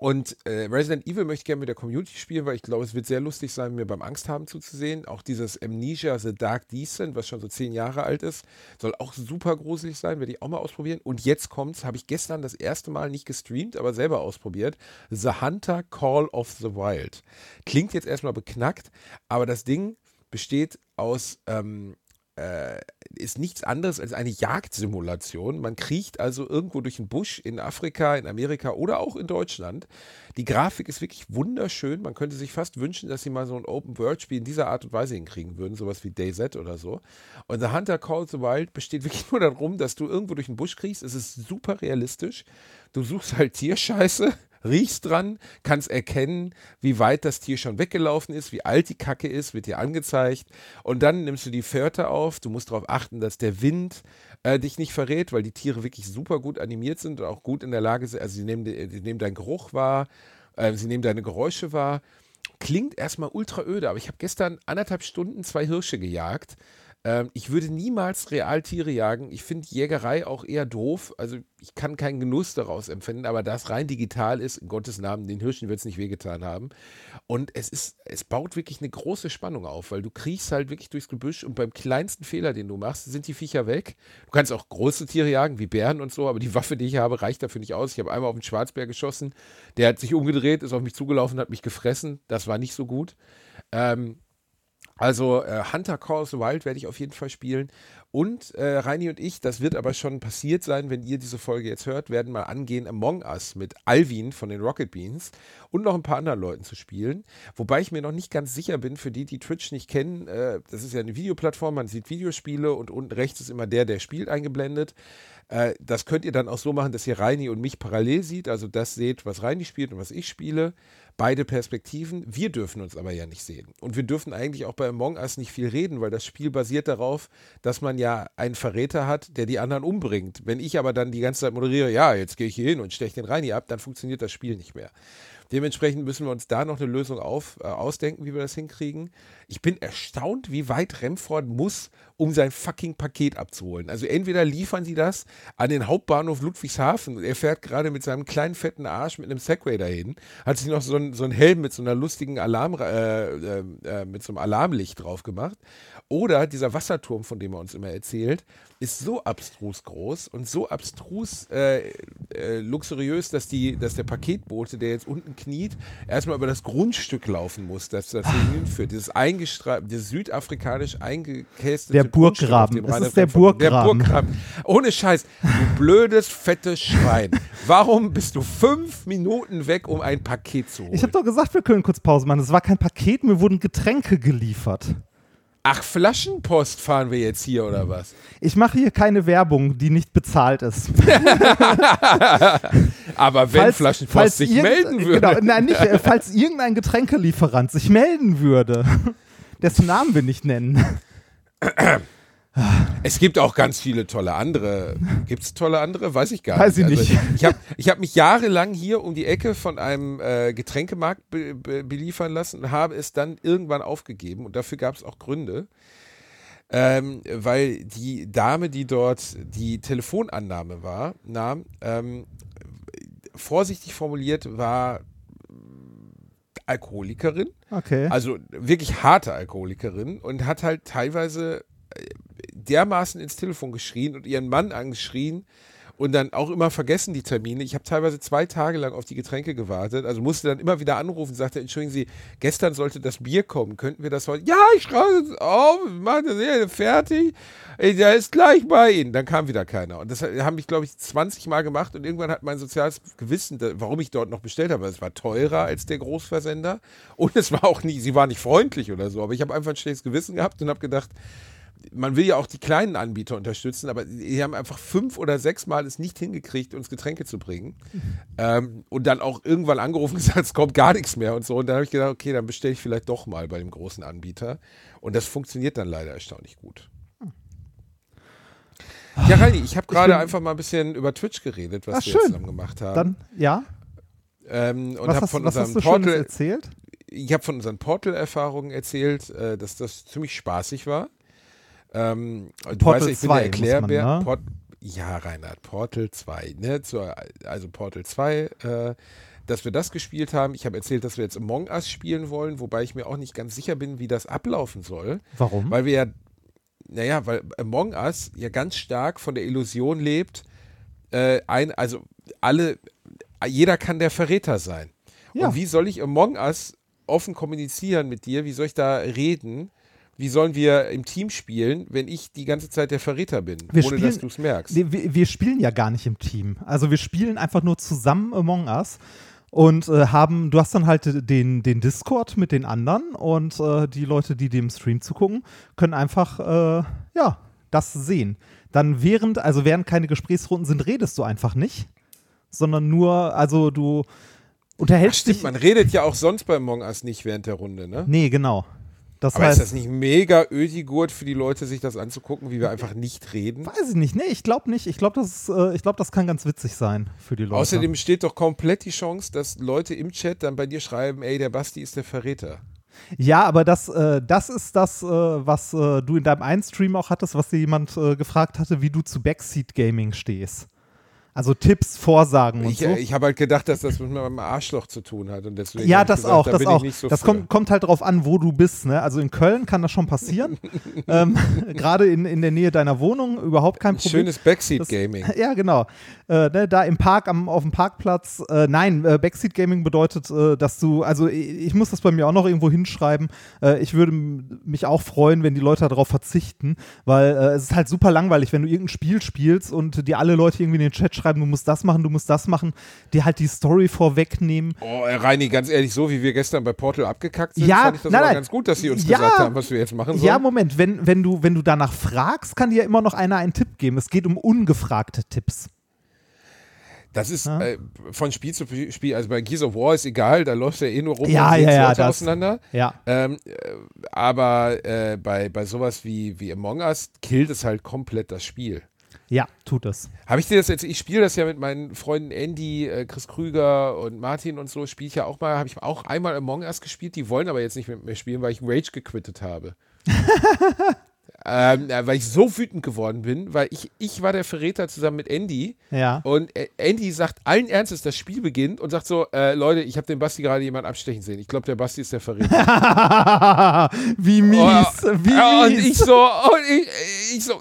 und äh, Resident Evil möchte ich gerne mit der Community spielen, weil ich glaube, es wird sehr lustig sein, mir beim Angst haben zuzusehen. Auch dieses Amnesia The Dark Descent, was schon so zehn Jahre alt ist, soll auch super gruselig sein, werde ich auch mal ausprobieren. Und jetzt kommt's, habe ich gestern das erste Mal nicht gestreamt, aber selber ausprobiert. The Hunter Call of the Wild. Klingt jetzt erstmal beknackt, aber das Ding besteht aus ähm, äh, ist nichts anderes als eine Jagdsimulation. Man kriecht also irgendwo durch den Busch in Afrika, in Amerika oder auch in Deutschland. Die Grafik ist wirklich wunderschön. Man könnte sich fast wünschen, dass sie mal so ein Open-World-Spiel in dieser Art und Weise hinkriegen würden, sowas wie DayZ oder so. Und The Hunter Calls the Wild besteht [LAUGHS] wirklich nur darum, dass du irgendwo durch den Busch kriegst. Es ist super realistisch. Du suchst halt Tierscheiße riechst dran, kannst erkennen, wie weit das Tier schon weggelaufen ist, wie alt die Kacke ist, wird dir angezeigt. Und dann nimmst du die Fährte auf. Du musst darauf achten, dass der Wind äh, dich nicht verrät, weil die Tiere wirklich super gut animiert sind und auch gut in der Lage sind. Also sie nehmen, sie nehmen deinen Geruch wahr, äh, sie nehmen deine Geräusche wahr. Klingt erstmal ultra öde, aber ich habe gestern anderthalb Stunden zwei Hirsche gejagt. Ähm, ich würde niemals Realtiere jagen. Ich finde Jägerei auch eher doof. Also ich kann keinen Genuss daraus empfinden, aber da es rein digital ist, in Gottes Namen, den Hirschen wird es nicht wehgetan haben. Und es ist, es baut wirklich eine große Spannung auf, weil du kriechst halt wirklich durchs Gebüsch und beim kleinsten Fehler, den du machst, sind die Viecher weg. Du kannst auch große Tiere jagen, wie Bären und so, aber die Waffe, die ich habe, reicht dafür nicht aus. Ich habe einmal auf den Schwarzbär geschossen, der hat sich umgedreht, ist auf mich zugelaufen, hat mich gefressen. Das war nicht so gut. Ähm, also äh, Hunter Calls Wild werde ich auf jeden Fall spielen. Und äh, Reini und ich, das wird aber schon passiert sein, wenn ihr diese Folge jetzt hört, werden mal angehen, Among Us mit Alvin von den Rocket Beans und noch ein paar anderen Leuten zu spielen. Wobei ich mir noch nicht ganz sicher bin, für die, die Twitch nicht kennen, äh, das ist ja eine Videoplattform, man sieht Videospiele und unten rechts ist immer der, der spielt, eingeblendet. Äh, das könnt ihr dann auch so machen, dass ihr Reini und mich parallel sieht, also das seht, was Reini spielt und was ich spiele beide Perspektiven. Wir dürfen uns aber ja nicht sehen. Und wir dürfen eigentlich auch bei Among Us nicht viel reden, weil das Spiel basiert darauf, dass man ja einen Verräter hat, der die anderen umbringt. Wenn ich aber dann die ganze Zeit moderiere, ja, jetzt gehe ich hier hin und steche den Reini ab, dann funktioniert das Spiel nicht mehr. Dementsprechend müssen wir uns da noch eine Lösung auf, äh, ausdenken, wie wir das hinkriegen. Ich bin erstaunt, wie weit Remford muss, um sein fucking Paket abzuholen. Also entweder liefern sie das an den Hauptbahnhof Ludwigshafen. Er fährt gerade mit seinem kleinen fetten Arsch mit einem Segway dahin, hat sich noch so ein, so Helm mit so einer lustigen Alarm, äh, äh, äh mit so einem Alarmlicht drauf gemacht. Oder dieser Wasserturm, von dem er uns immer erzählt, ist so abstrus groß und so abstrus äh, äh, luxuriös, dass, die, dass der Paketbote, der jetzt unten kniet, erstmal über das Grundstück laufen muss, das das [LAUGHS] hinführt. Dieses dieses südafrikanisch eingekästete Der Burggraben. Das ist der Burggraben. der Burggraben. Ohne Scheiß. Du [LAUGHS] blödes, fettes Schwein. Warum bist du fünf Minuten weg, um ein Paket zu holen? Ich habe doch gesagt, wir können kurz Pause machen. Es war kein Paket, mir wurden Getränke geliefert. Ach, Flaschenpost fahren wir jetzt hier oder was? Ich mache hier keine Werbung, die nicht bezahlt ist. [LAUGHS] Aber wenn Flaschenpost sich irgend- melden würde. Genau, nein, nicht, äh, falls irgendein Getränkelieferant sich melden würde, [LAUGHS] dessen Namen wir nicht nennen. Es gibt auch ganz viele tolle andere. Gibt es tolle andere? Weiß ich gar Weiß nicht. Also ich nicht. ich habe ich hab mich jahrelang hier um die Ecke von einem äh, Getränkemarkt be be beliefern lassen und habe es dann irgendwann aufgegeben. Und dafür gab es auch Gründe. Ähm, weil die Dame, die dort die Telefonannahme war, nahm, ähm, vorsichtig formuliert, war Alkoholikerin. Okay. Also wirklich harte Alkoholikerin und hat halt teilweise äh, dermaßen ins Telefon geschrien und ihren Mann angeschrien und dann auch immer vergessen die Termine. Ich habe teilweise zwei Tage lang auf die Getränke gewartet, also musste dann immer wieder anrufen, sagte, entschuldigen Sie, gestern sollte das Bier kommen, könnten wir das heute? Ja, ich schreibe es auf, mach das hier fertig, der ist gleich bei Ihnen. Dann kam wieder keiner. Und das haben ich, glaube ich, 20 Mal gemacht und irgendwann hat mein soziales Gewissen, warum ich dort noch bestellt habe, es war teurer als der Großversender und es war auch nie, sie war nicht freundlich oder so, aber ich habe einfach ein schlechtes Gewissen gehabt und habe gedacht, man will ja auch die kleinen Anbieter unterstützen, aber die haben einfach fünf oder sechs Mal es nicht hingekriegt, uns Getränke zu bringen. Ähm, und dann auch irgendwann angerufen [LAUGHS] und gesagt, es kommt gar nichts mehr und so. Und dann habe ich gedacht, okay, dann bestelle ich vielleicht doch mal bei dem großen Anbieter. Und das funktioniert dann leider erstaunlich gut. Ja, Reini, ich habe gerade einfach mal ein bisschen über Twitch geredet, was Ach, wir schön. zusammen gemacht haben. Dann, ja. ähm, und habe hast, von was hast unserem du Schönes Portal, erzählt? ich habe von unseren Portal-Erfahrungen erzählt, äh, dass das ziemlich spaßig war. Ähm, du weißt, ja, ich bin 2 der Erklärbär. man, ne? Port ja, Reinhard, Portal 2, ne? Zur, also Portal 2, äh, dass wir das gespielt haben. Ich habe erzählt, dass wir jetzt Among Us spielen wollen, wobei ich mir auch nicht ganz sicher bin, wie das ablaufen soll. Warum? Weil wir ja, naja, weil Among Us ja ganz stark von der Illusion lebt, äh, ein, also alle, jeder kann der Verräter sein. Ja. Und wie soll ich Among Us offen kommunizieren mit dir? Wie soll ich da reden? Wie sollen wir im Team spielen, wenn ich die ganze Zeit der Verräter bin, Wir ohne spielen- dass du es merkst? Nee, wir, wir spielen ja gar nicht im Team. Also wir spielen einfach nur zusammen Among Us und äh, haben, du hast dann halt den, den Discord mit den anderen und äh, die Leute, die dem Stream zugucken, können einfach, äh, ja, das sehen. Dann während, also während keine Gesprächsrunden sind, redest du einfach nicht, sondern nur, also du unterhältst Stimmt, dich. man redet ja auch sonst bei Among Us nicht während der Runde, ne? Nee, genau. Das Aber heißt, ist das nicht mega ödigurt für die Leute, sich das anzugucken, wie wir einfach nicht reden? weiß ich nicht. Nee, ich glaube nicht. Ich glaube, das, äh, ich glaub, das kann ganz witzig sein für die Leute. Außerdem besteht doch komplett die Chance, dass Leute im Chat dann bei dir schreiben, ey, der Basti ist der Verräter. Ja, aber das, äh, das ist das, äh, was äh, du in deinem einen Stream auch hattest, was dir jemand äh, gefragt hatte, wie du zu Backseat Gaming stehst. Also Tipps, Vorsagen und Ich, so. äh, ich habe halt gedacht, dass das mit meinem Arschloch zu tun hat und deswegen ja, das gesagt, auch, da das auch. So das kommt, kommt halt drauf an, wo du bist. Ne? Also in Köln kann das schon passieren. [LAUGHS] ähm, [LAUGHS] Gerade in, in der Nähe deiner Wohnung überhaupt kein Problem. Schönes Backseat Das- Gaming. [LAUGHS] Ja, genau. Äh, ne, da im Park, am, auf dem Parkplatz. Äh, nein, äh, Backseat Gaming bedeutet, äh, dass du, also ich, ich muss das bei mir auch noch irgendwo hinschreiben. Äh, ich würde mich auch freuen, wenn die Leute darauf verzichten, weil äh, es ist halt super langweilig, wenn du irgendein Spiel spielst und dir alle Leute irgendwie in den Chat schreiben, du musst das machen, du musst das machen, die halt die Story vorwegnehmen. Oh, Reini, ganz ehrlich, so wie wir gestern bei Portal abgekackt sind, Ja, fand ich das nein, nein. ganz gut, dass sie uns Ja. gesagt haben, was wir jetzt machen sollen. Ja, Moment, wenn, wenn, du, wenn du danach fragst, kann dir ja immer noch einer einen Tipp geben. Es geht um ungefragte Tipps. Das ist Ja. äh, von Spiel zu Spiel, also bei Gears of War ist egal, da läuft ja eh nur rum Ja, und ja, ja, das- auseinander. Ja. Ähm, äh, aber äh, bei, bei sowas wie, wie Among Us killt es halt komplett das Spiel. Ja, tut es. Habe ich dir das jetzt, ich spiele das ja mit meinen Freunden Andy, äh, Chris Krüger und Martin und so, spiele ich ja auch mal, habe ich auch einmal Among Us gespielt, die wollen aber jetzt nicht mit mir spielen, weil ich Rage gequittet habe. [LAUGHS] ähm, ja, weil ich so wütend geworden bin, weil ich, ich war der Verräter zusammen mit Andy Ja. und äh, Andy sagt allen Ernstes, das Spiel beginnt und sagt so, äh, Leute, ich habe den Basti gerade jemand abstechen sehen. Ich glaube, der Basti ist der Verräter. [LAUGHS] wie mies, Oh, wie ja, und mies. ich so, und ich, ich so,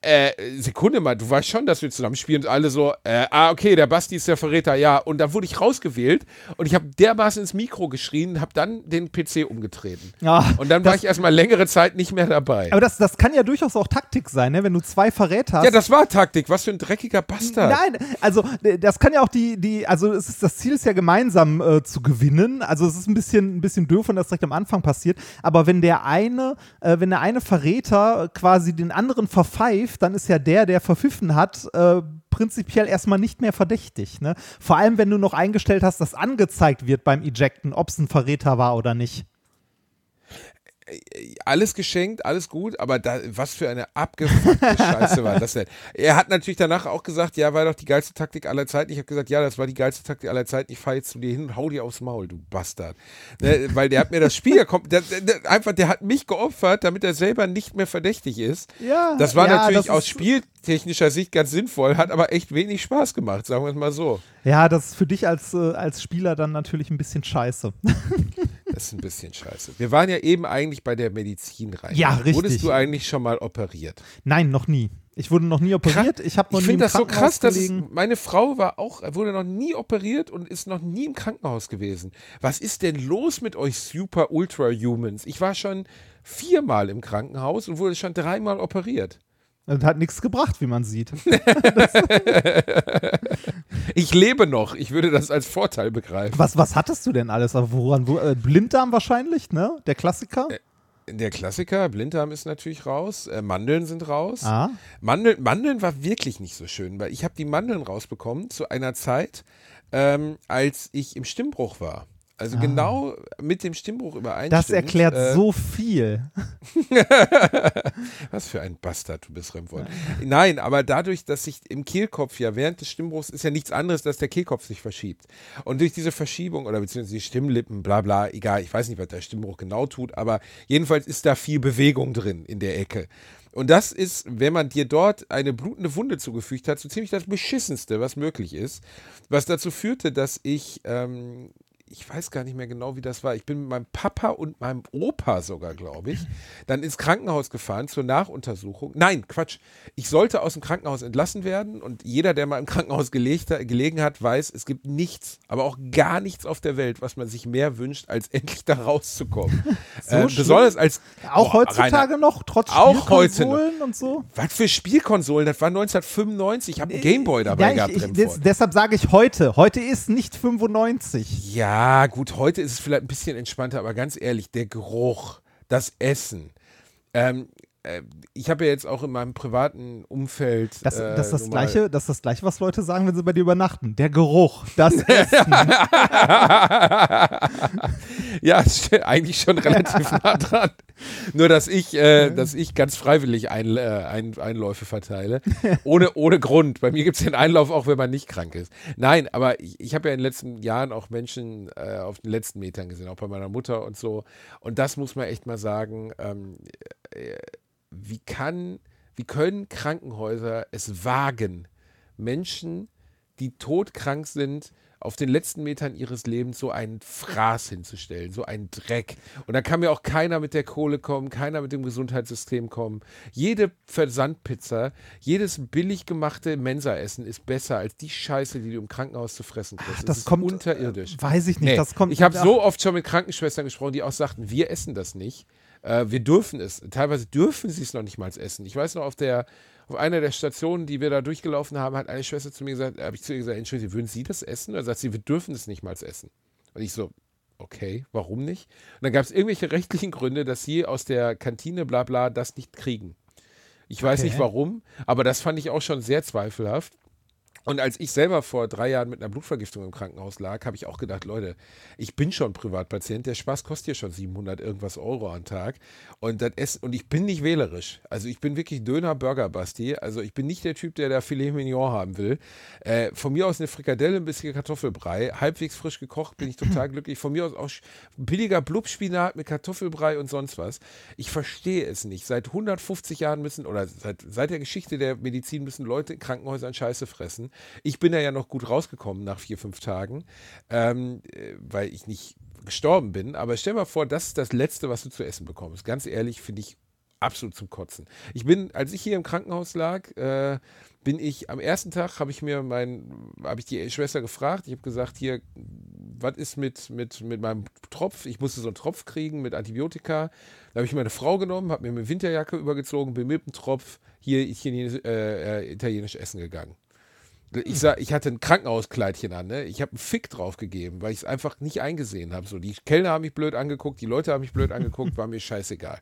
äh, Sekunde mal, du weißt schon, dass wir zusammen spielen und alle so, äh, ah, okay, der Basti ist der Verräter, ja. Und dann wurde ich rausgewählt und ich habe dermaßen ins Mikro geschrien, habe dann den PC umgetreten. Ja, Und dann war ich erstmal längere Zeit nicht mehr dabei. Aber das, das kann ja durchaus auch Taktik sein, ne? wenn du zwei Verräter hast. Ja, das war Taktik. Was für ein dreckiger Bastard. Nein, also das kann ja auch die, die, also es ist, das Ziel ist ja gemeinsam äh, zu gewinnen. Also es ist ein bisschen, ein bisschen doof, wenn das direkt am Anfang passiert. Aber wenn der eine, äh, wenn der eine Verräter quasi den anderen verpfeift, dann ist ja der, der verpfiffen hat, äh, prinzipiell erstmal nicht mehr verdächtig. Ne? Vor allem, wenn du noch eingestellt hast, dass angezeigt wird beim Ejecten, ob es ein Verräter war oder nicht. Alles geschenkt, alles gut, aber da, was für eine abgefuckte [LAUGHS] Scheiße war das denn? Er hat natürlich danach auch gesagt, ja, war doch die geilste Taktik aller Zeiten. Ich habe gesagt, ja, das war die geilste Taktik aller Zeiten. Ich fahre jetzt zu dir hin und hau dir aufs Maul, du Bastard. Ne, weil der hat mir das Spiel gekommen, der, der, einfach, der hat mich geopfert, damit er selber nicht mehr verdächtig ist. Ja, Das war ja, natürlich das aus spieltechnischer Sicht ganz sinnvoll, hat aber echt wenig Spaß gemacht, sagen wir es mal so. Ja, das ist für dich als, äh, als Spieler dann natürlich ein bisschen scheiße. [LAUGHS] Das ist ein bisschen scheiße. Wir waren ja eben eigentlich bei der Medizin rein. Ja, richtig. Wurdest du eigentlich schon mal operiert? Nein, noch nie. Ich wurde noch nie operiert. Ich habe noch Ich nie im finde das so Krankenhaus krass, dass es, gelegen. meine Frau war auch, wurde noch nie operiert und ist noch nie im Krankenhaus gewesen. Was ist denn los mit euch Super Ultra Humans? Ich war schon viermal im Krankenhaus und wurde schon dreimal operiert. Das hat nichts gebracht, wie man sieht. [LAUGHS] [LAUGHS] Ich lebe noch. Ich würde das als Vorteil begreifen. Was, was hattest du denn alles? Woran? Wo, äh, Blinddarm wahrscheinlich, ne? Der Klassiker. Der Klassiker, Blinddarm ist natürlich raus, äh, Mandeln sind raus. ah. Mandeln, Mandeln war wirklich nicht so schön, weil ich habe die Mandeln rausbekommen zu einer Zeit, ähm, als ich im Stimmbruch war. Also genau mit dem Stimmbruch übereinstimmt. Ah. Das erklärt äh, so viel. [LAUGHS] Was für ein Bastard du bist, Remwold. Nein, aber dadurch, dass sich im Kehlkopf ja während des Stimmbruchs ist ja nichts anderes, dass der Kehlkopf sich verschiebt. Und durch diese Verschiebung oder beziehungsweise die Stimmlippen, bla bla, egal, ich weiß nicht, was der Stimmbruch genau tut, aber jedenfalls ist da viel Bewegung drin in der Ecke. Und das ist, wenn man dir dort eine blutende Wunde zugefügt hat, so ziemlich das Beschissenste, was möglich ist. Was dazu führte, dass ich, ähm, ich weiß gar nicht mehr genau, wie das war. Ich bin mit meinem Papa und meinem Opa sogar, glaube ich, dann ins Krankenhaus gefahren zur Nachuntersuchung. Nein, Quatsch. Ich sollte aus dem Krankenhaus entlassen werden und jeder, der mal im Krankenhaus gelegt, gelegen hat, weiß, es gibt nichts, aber auch gar nichts auf der Welt, was man sich mehr wünscht, als endlich da rauszukommen. [LAUGHS] So äh, besonders als Auch Boah, heutzutage Rainer, noch, trotz Spielkonsolen und so. Was für Spielkonsolen? Das war 1995. Ich habe einen Gameboy dabei Ja, ich, gehabt. ich, des, deshalb sage ich heute. Heute ist nicht 95. Ja, gut, heute ist es vielleicht ein bisschen entspannter, aber ganz ehrlich, der Geruch, das Essen. Ähm, äh, ich habe ja jetzt auch in meinem privaten Umfeld. Das, äh, das, ist das, gleiche, das ist das Gleiche, was Leute sagen, wenn sie bei dir übernachten. Der Geruch, das [LAUGHS] Essen. ja, [LAUGHS] es steht eigentlich schon relativ nah dran. Nur, dass ich, äh, dass ich ganz freiwillig ein, äh, ein, Einläufe verteile. Ohne, ohne Grund. Bei mir gibt es den Einlauf auch, wenn man nicht krank ist. Nein, aber ich, ich habe ja in den letzten Jahren auch Menschen äh, auf den letzten Metern gesehen, auch bei meiner Mutter und so. Und das muss man echt mal sagen. Ähm, äh, wie kann, wie können Krankenhäuser es wagen, Menschen, die todkrank sind, auf den letzten Metern ihres Lebens so einen Fraß hinzustellen, so einen Dreck. Und da kann mir auch keiner mit der Kohle kommen, keiner mit dem Gesundheitssystem kommen. Jede Versandpizza, jedes billig gemachte Mensaessen ist besser als die Scheiße, die du im Krankenhaus zu fressen kriegst. das ist kommt, unterirdisch. Weiß ich nicht. Nee, das kommt, ich habe so oft schon mit Krankenschwestern gesprochen, die auch sagten, wir essen das nicht. Äh, wir dürfen es. Teilweise dürfen sie es noch nicht mal essen. Ich weiß noch, auf der auf einer der Stationen, die wir da durchgelaufen haben, hat eine Schwester zu mir gesagt, habe ich zu ihr gesagt, Entschuldigung, würden Sie das essen? Und dann sagt sie, wir dürfen es nicht mal essen. Und ich so, okay, warum nicht? Und dann gab es irgendwelche rechtlichen Gründe, dass sie aus der Kantine bla bla das nicht kriegen. Ich weiß Okay. nicht warum, aber das fand ich auch schon sehr zweifelhaft. Und als ich selber vor drei Jahren mit einer Blutvergiftung im Krankenhaus lag, habe ich auch gedacht, Leute, ich bin schon Privatpatient, der Spaß kostet hier schon 700 irgendwas Euro am Tag. Und, das Essen, und ich bin nicht wählerisch. Also ich bin wirklich Döner-Burger-Basti. Also ich bin nicht der Typ, der da Filet Mignon haben will. Äh, von mir aus eine Frikadelle, ein bisschen Kartoffelbrei, halbwegs frisch gekocht, bin ich total [CLEARS THROAT] glücklich. Von mir aus auch billiger Blubspinat mit Kartoffelbrei und sonst was. Ich verstehe es nicht. Seit 150 Jahren müssen, oder seit, seit der Geschichte der Medizin müssen Leute in Krankenhäusern Scheiße fressen. Ich bin da ja noch gut rausgekommen nach vier, fünf Tagen, ähm, äh, weil ich nicht gestorben bin. Aber stell mal vor, das ist das Letzte, was du zu essen bekommst. Ganz ehrlich, finde ich absolut zum Kotzen. Ich bin, als ich hier im Krankenhaus lag, äh, bin ich am ersten Tag habe ich mir mein, habe ich die Schwester gefragt. Ich habe gesagt, hier, was ist mit, mit, mit meinem Tropf? Ich musste so einen Tropf kriegen mit Antibiotika. Da habe ich meine Frau genommen, habe mir eine Winterjacke übergezogen, bin mit dem Tropf hier italienisch, äh, äh, italienisch essen gegangen. Ich, sah, ich hatte ein Krankenhauskleidchen an, ne? Ich habe einen Fick drauf gegeben, weil ich es einfach nicht eingesehen habe. So, die Kellner haben mich blöd angeguckt, die Leute haben mich blöd angeguckt, war mir scheißegal.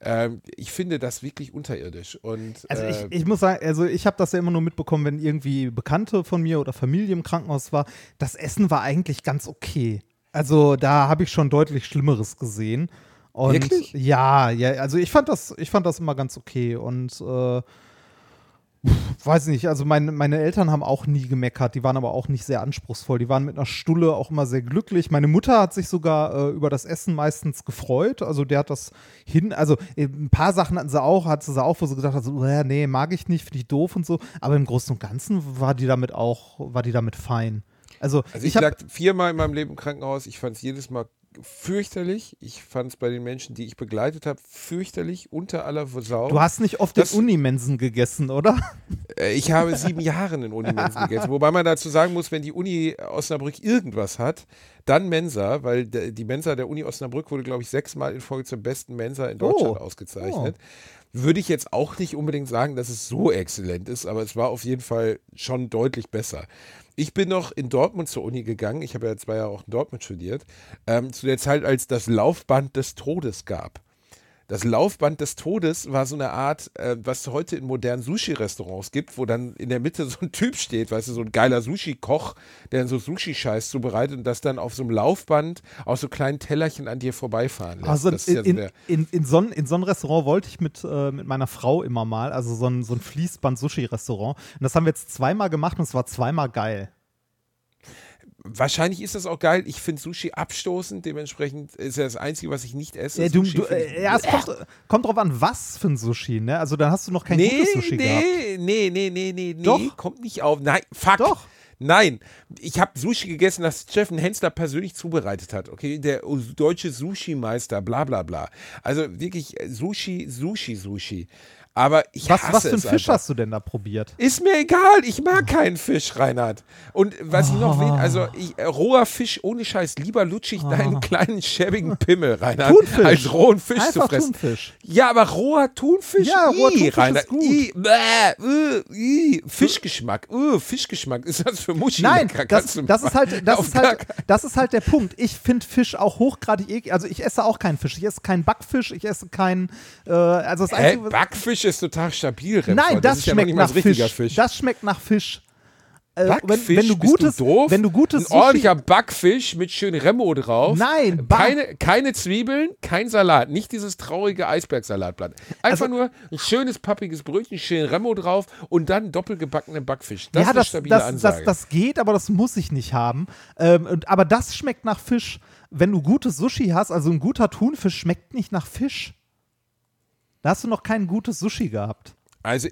Ähm, ich finde das wirklich unterirdisch. Und, Also äh, ich, ich muss sagen, also ich habe das ja immer nur mitbekommen, wenn irgendwie Bekannte von mir oder Familie im Krankenhaus war. Das Essen war eigentlich ganz okay. Also da habe ich schon deutlich Schlimmeres gesehen. Und Wirklich? ja, ja, also ich fand das, ich fand das immer ganz okay. Und äh, weiß nicht, also meine, meine Eltern haben auch nie gemeckert, die waren aber auch nicht sehr anspruchsvoll. Die waren mit einer Stulle auch immer sehr glücklich. Meine Mutter hat sich sogar äh, über das Essen meistens gefreut. Also der hat das hin, also äh, ein paar Sachen hatten sie auch, hat sie auch, wo sie gesagt hat, so, äh, nee, mag ich nicht, finde ich doof und so. Aber im Großen und Ganzen war die damit auch, war die damit fein. Also, Also ich, ich habe lag viermal in meinem Leben im Krankenhaus. Ich fand es jedes Mal fürchterlich. Ich fand es bei den Menschen, die ich begleitet habe, fürchterlich, unter aller Sau. Du hast nicht oft Das- den Unimensen gegessen, oder? Äh, Ich habe sieben Jahre in Unimensen [LAUGHS] gegessen. Wobei man dazu sagen muss, wenn die Uni Osnabrück irgendwas hat, dann Mensa, weil die Mensa der Uni Osnabrück wurde, glaube ich, sechsmal in Folge zur besten Mensa in Deutschland Oh. ausgezeichnet. Würde ich jetzt auch nicht unbedingt sagen, dass es so exzellent ist, aber es war auf jeden Fall schon deutlich besser. Ich bin noch in Dortmund zur Uni gegangen. Ich habe ja zwei Jahre auch in Dortmund studiert. Ähm, zu der Zeit, als das Laufband des Todes gab. Das Laufband des Todes war so eine Art, äh, was es heute in modernen Sushi-Restaurants gibt, wo dann in der Mitte [LAUGHS] so ein Typ steht, weißt du, so ein geiler Sushi-Koch, der dann so Sushi-Scheiß zubereitet und das dann auf so einem Laufband aus so kleinen Tellerchen an dir vorbeifahren lässt. Also in, ja so in, in, in, so ein, in so ein Restaurant wollte ich mit, äh, mit meiner Frau immer mal, also so ein, so ein Fließband-Sushi-Restaurant. Und das haben wir jetzt zweimal gemacht und es war zweimal geil. Wahrscheinlich ist das auch geil. Ich finde Sushi abstoßend, dementsprechend ist ja das Einzige, was ich nicht esse. Ja, du, du, äh, ja, es kommt, kommt drauf an, was für ein Sushi, ne? Also dann hast du noch kein nee, gutes Sushi gehabt. nee, nee, nee, nee, nee, nee, Doch. kommt nicht auf. Nein, fuck. Doch. Nein, ich habe Sushi gegessen, das Steffen Hensler persönlich zubereitet hat. Okay, der deutsche Sushi-Meister, bla bla bla. Also wirklich äh, Sushi, Sushi, Sushi. Aber ich Was, hasse was für ein es Fisch einfach. hast du denn da probiert? Ist mir egal, ich mag keinen Fisch, Reinhard. Und was ich noch will, also ich, äh, roher Fisch ohne Scheiß, lieber lutsche ich deinen kleinen schäbigen Pimmel, Reinhard, Thunfisch. als rohen Fisch zu Einfach fressen. Thunfisch. Ja, aber roher Thunfisch, Ja, roher Thunfisch Reinhard, ist gut. ih, bäh, äh, ih, Fischgeschmack, uh, Fischgeschmack, ist das für Muschi? Nein, das, das, ist halt, das, ist halt, das ist halt der Punkt. Ich finde Fisch auch hochgradig eklig. Also ich esse auch keinen Fisch. Ich esse keinen Backfisch, ich esse keinen, äh, also das Einzige, Backfisch ist total stabil, Remford. Nein, das, ja noch schmeckt mal nach Fisch. Fisch. Das schmeckt nach Fisch. Äh, Backfisch, wenn, wenn du gutes, du doof? wenn du gutes ein ordentlicher Backfisch mit schön Remo drauf. Nein, Ba- keine, keine Zwiebeln, kein Salat, nicht dieses traurige Eisbergsalatblatt. Einfach Also- nur ein schönes pappiges Brötchen, schön Remo drauf und dann doppelgebackenen Backfisch. Das ja, ist das, stabile das, das, Ansage. das geht, aber das muss ich nicht haben. Ähm, und, aber das schmeckt nach Fisch. Wenn du gutes Sushi hast, also ein guter Thunfisch schmeckt nicht nach Fisch. Da hast du noch kein gutes Sushi gehabt. Also,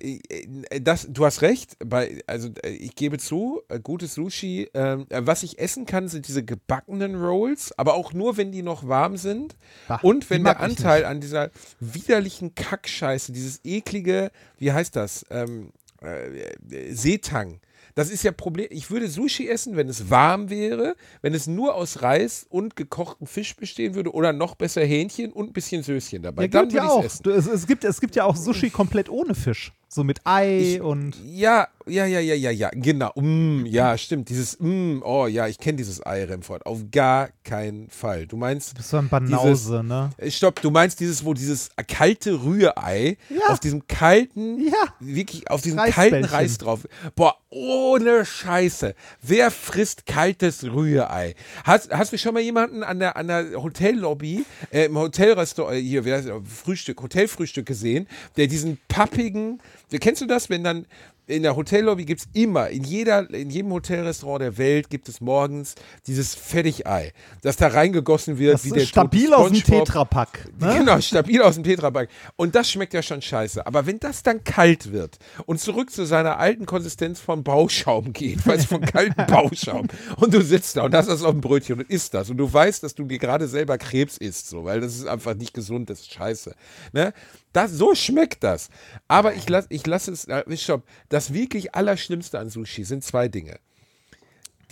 das, du hast recht. Bei, also, äh, ich gebe zu, äh, gutes Sushi. ähm, äh, was ich essen kann, sind diese gebackenen Rolls, aber auch nur, wenn die noch warm sind. Bah, Und wenn der Anteil an dieser widerlichen Kackscheiße, dieses eklige, wie heißt das? Ähm, äh, Seetang. Das ist ja Problem. Ich würde Sushi essen, wenn es warm wäre, wenn es nur aus Reis und gekochten Fisch bestehen würde oder noch besser Hähnchen und ein bisschen Söschen dabei. Ja, Dann gibt ja würde ich es essen. Du, es, es, gibt, es gibt ja auch Sushi komplett ohne Fisch. So mit Ei Ich- und. Ja, ja, ja, ja, ja, ja, genau. Mm, ja, stimmt. Dieses, mm, oh ja, ich kenne dieses Ei, Remford. Auf gar keinen Fall. Du meinst, Das war ein Banause, ne? äh, stopp, du meinst dieses, wo dieses kalte Rührei Ja. auf diesem kalten, Ja. wirklich auf diesem kalten Reis drauf. Boah, ohne Scheiße. Wer frisst kaltes Rührei? Hast, hast du schon mal jemanden an der, an der Hotellobby, äh, im Hotelrestaurant, äh, hier, wie heißt das, Frühstück, Hotelfrühstück gesehen, der diesen pappigen, kennst du das, wenn dann in der Hotellobby gibt es immer, in, jeder, in jedem Hotelrestaurant der Welt gibt es morgens dieses Fertigei, das da reingegossen wird, Das wie ist der stabil aus dem. Tetrapack. Ne? Genau, stabil aus dem Tetrapack. Und das schmeckt ja schon scheiße. Aber wenn das dann kalt wird und zurück zu seiner alten Konsistenz von Bauschaum geht, [LAUGHS] weißt du, von kaltem Bauschaum, und du sitzt da und hast das auf dem Brötchen und isst das und du weißt, dass du dir gerade selber Krebs isst, so, weil das ist einfach nicht gesund, das ist scheiße. Ne? Das, so schmeckt das. Aber ich lasse ich lass es, äh, stopp, das wirklich Allerschlimmste an Sushi sind zwei Dinge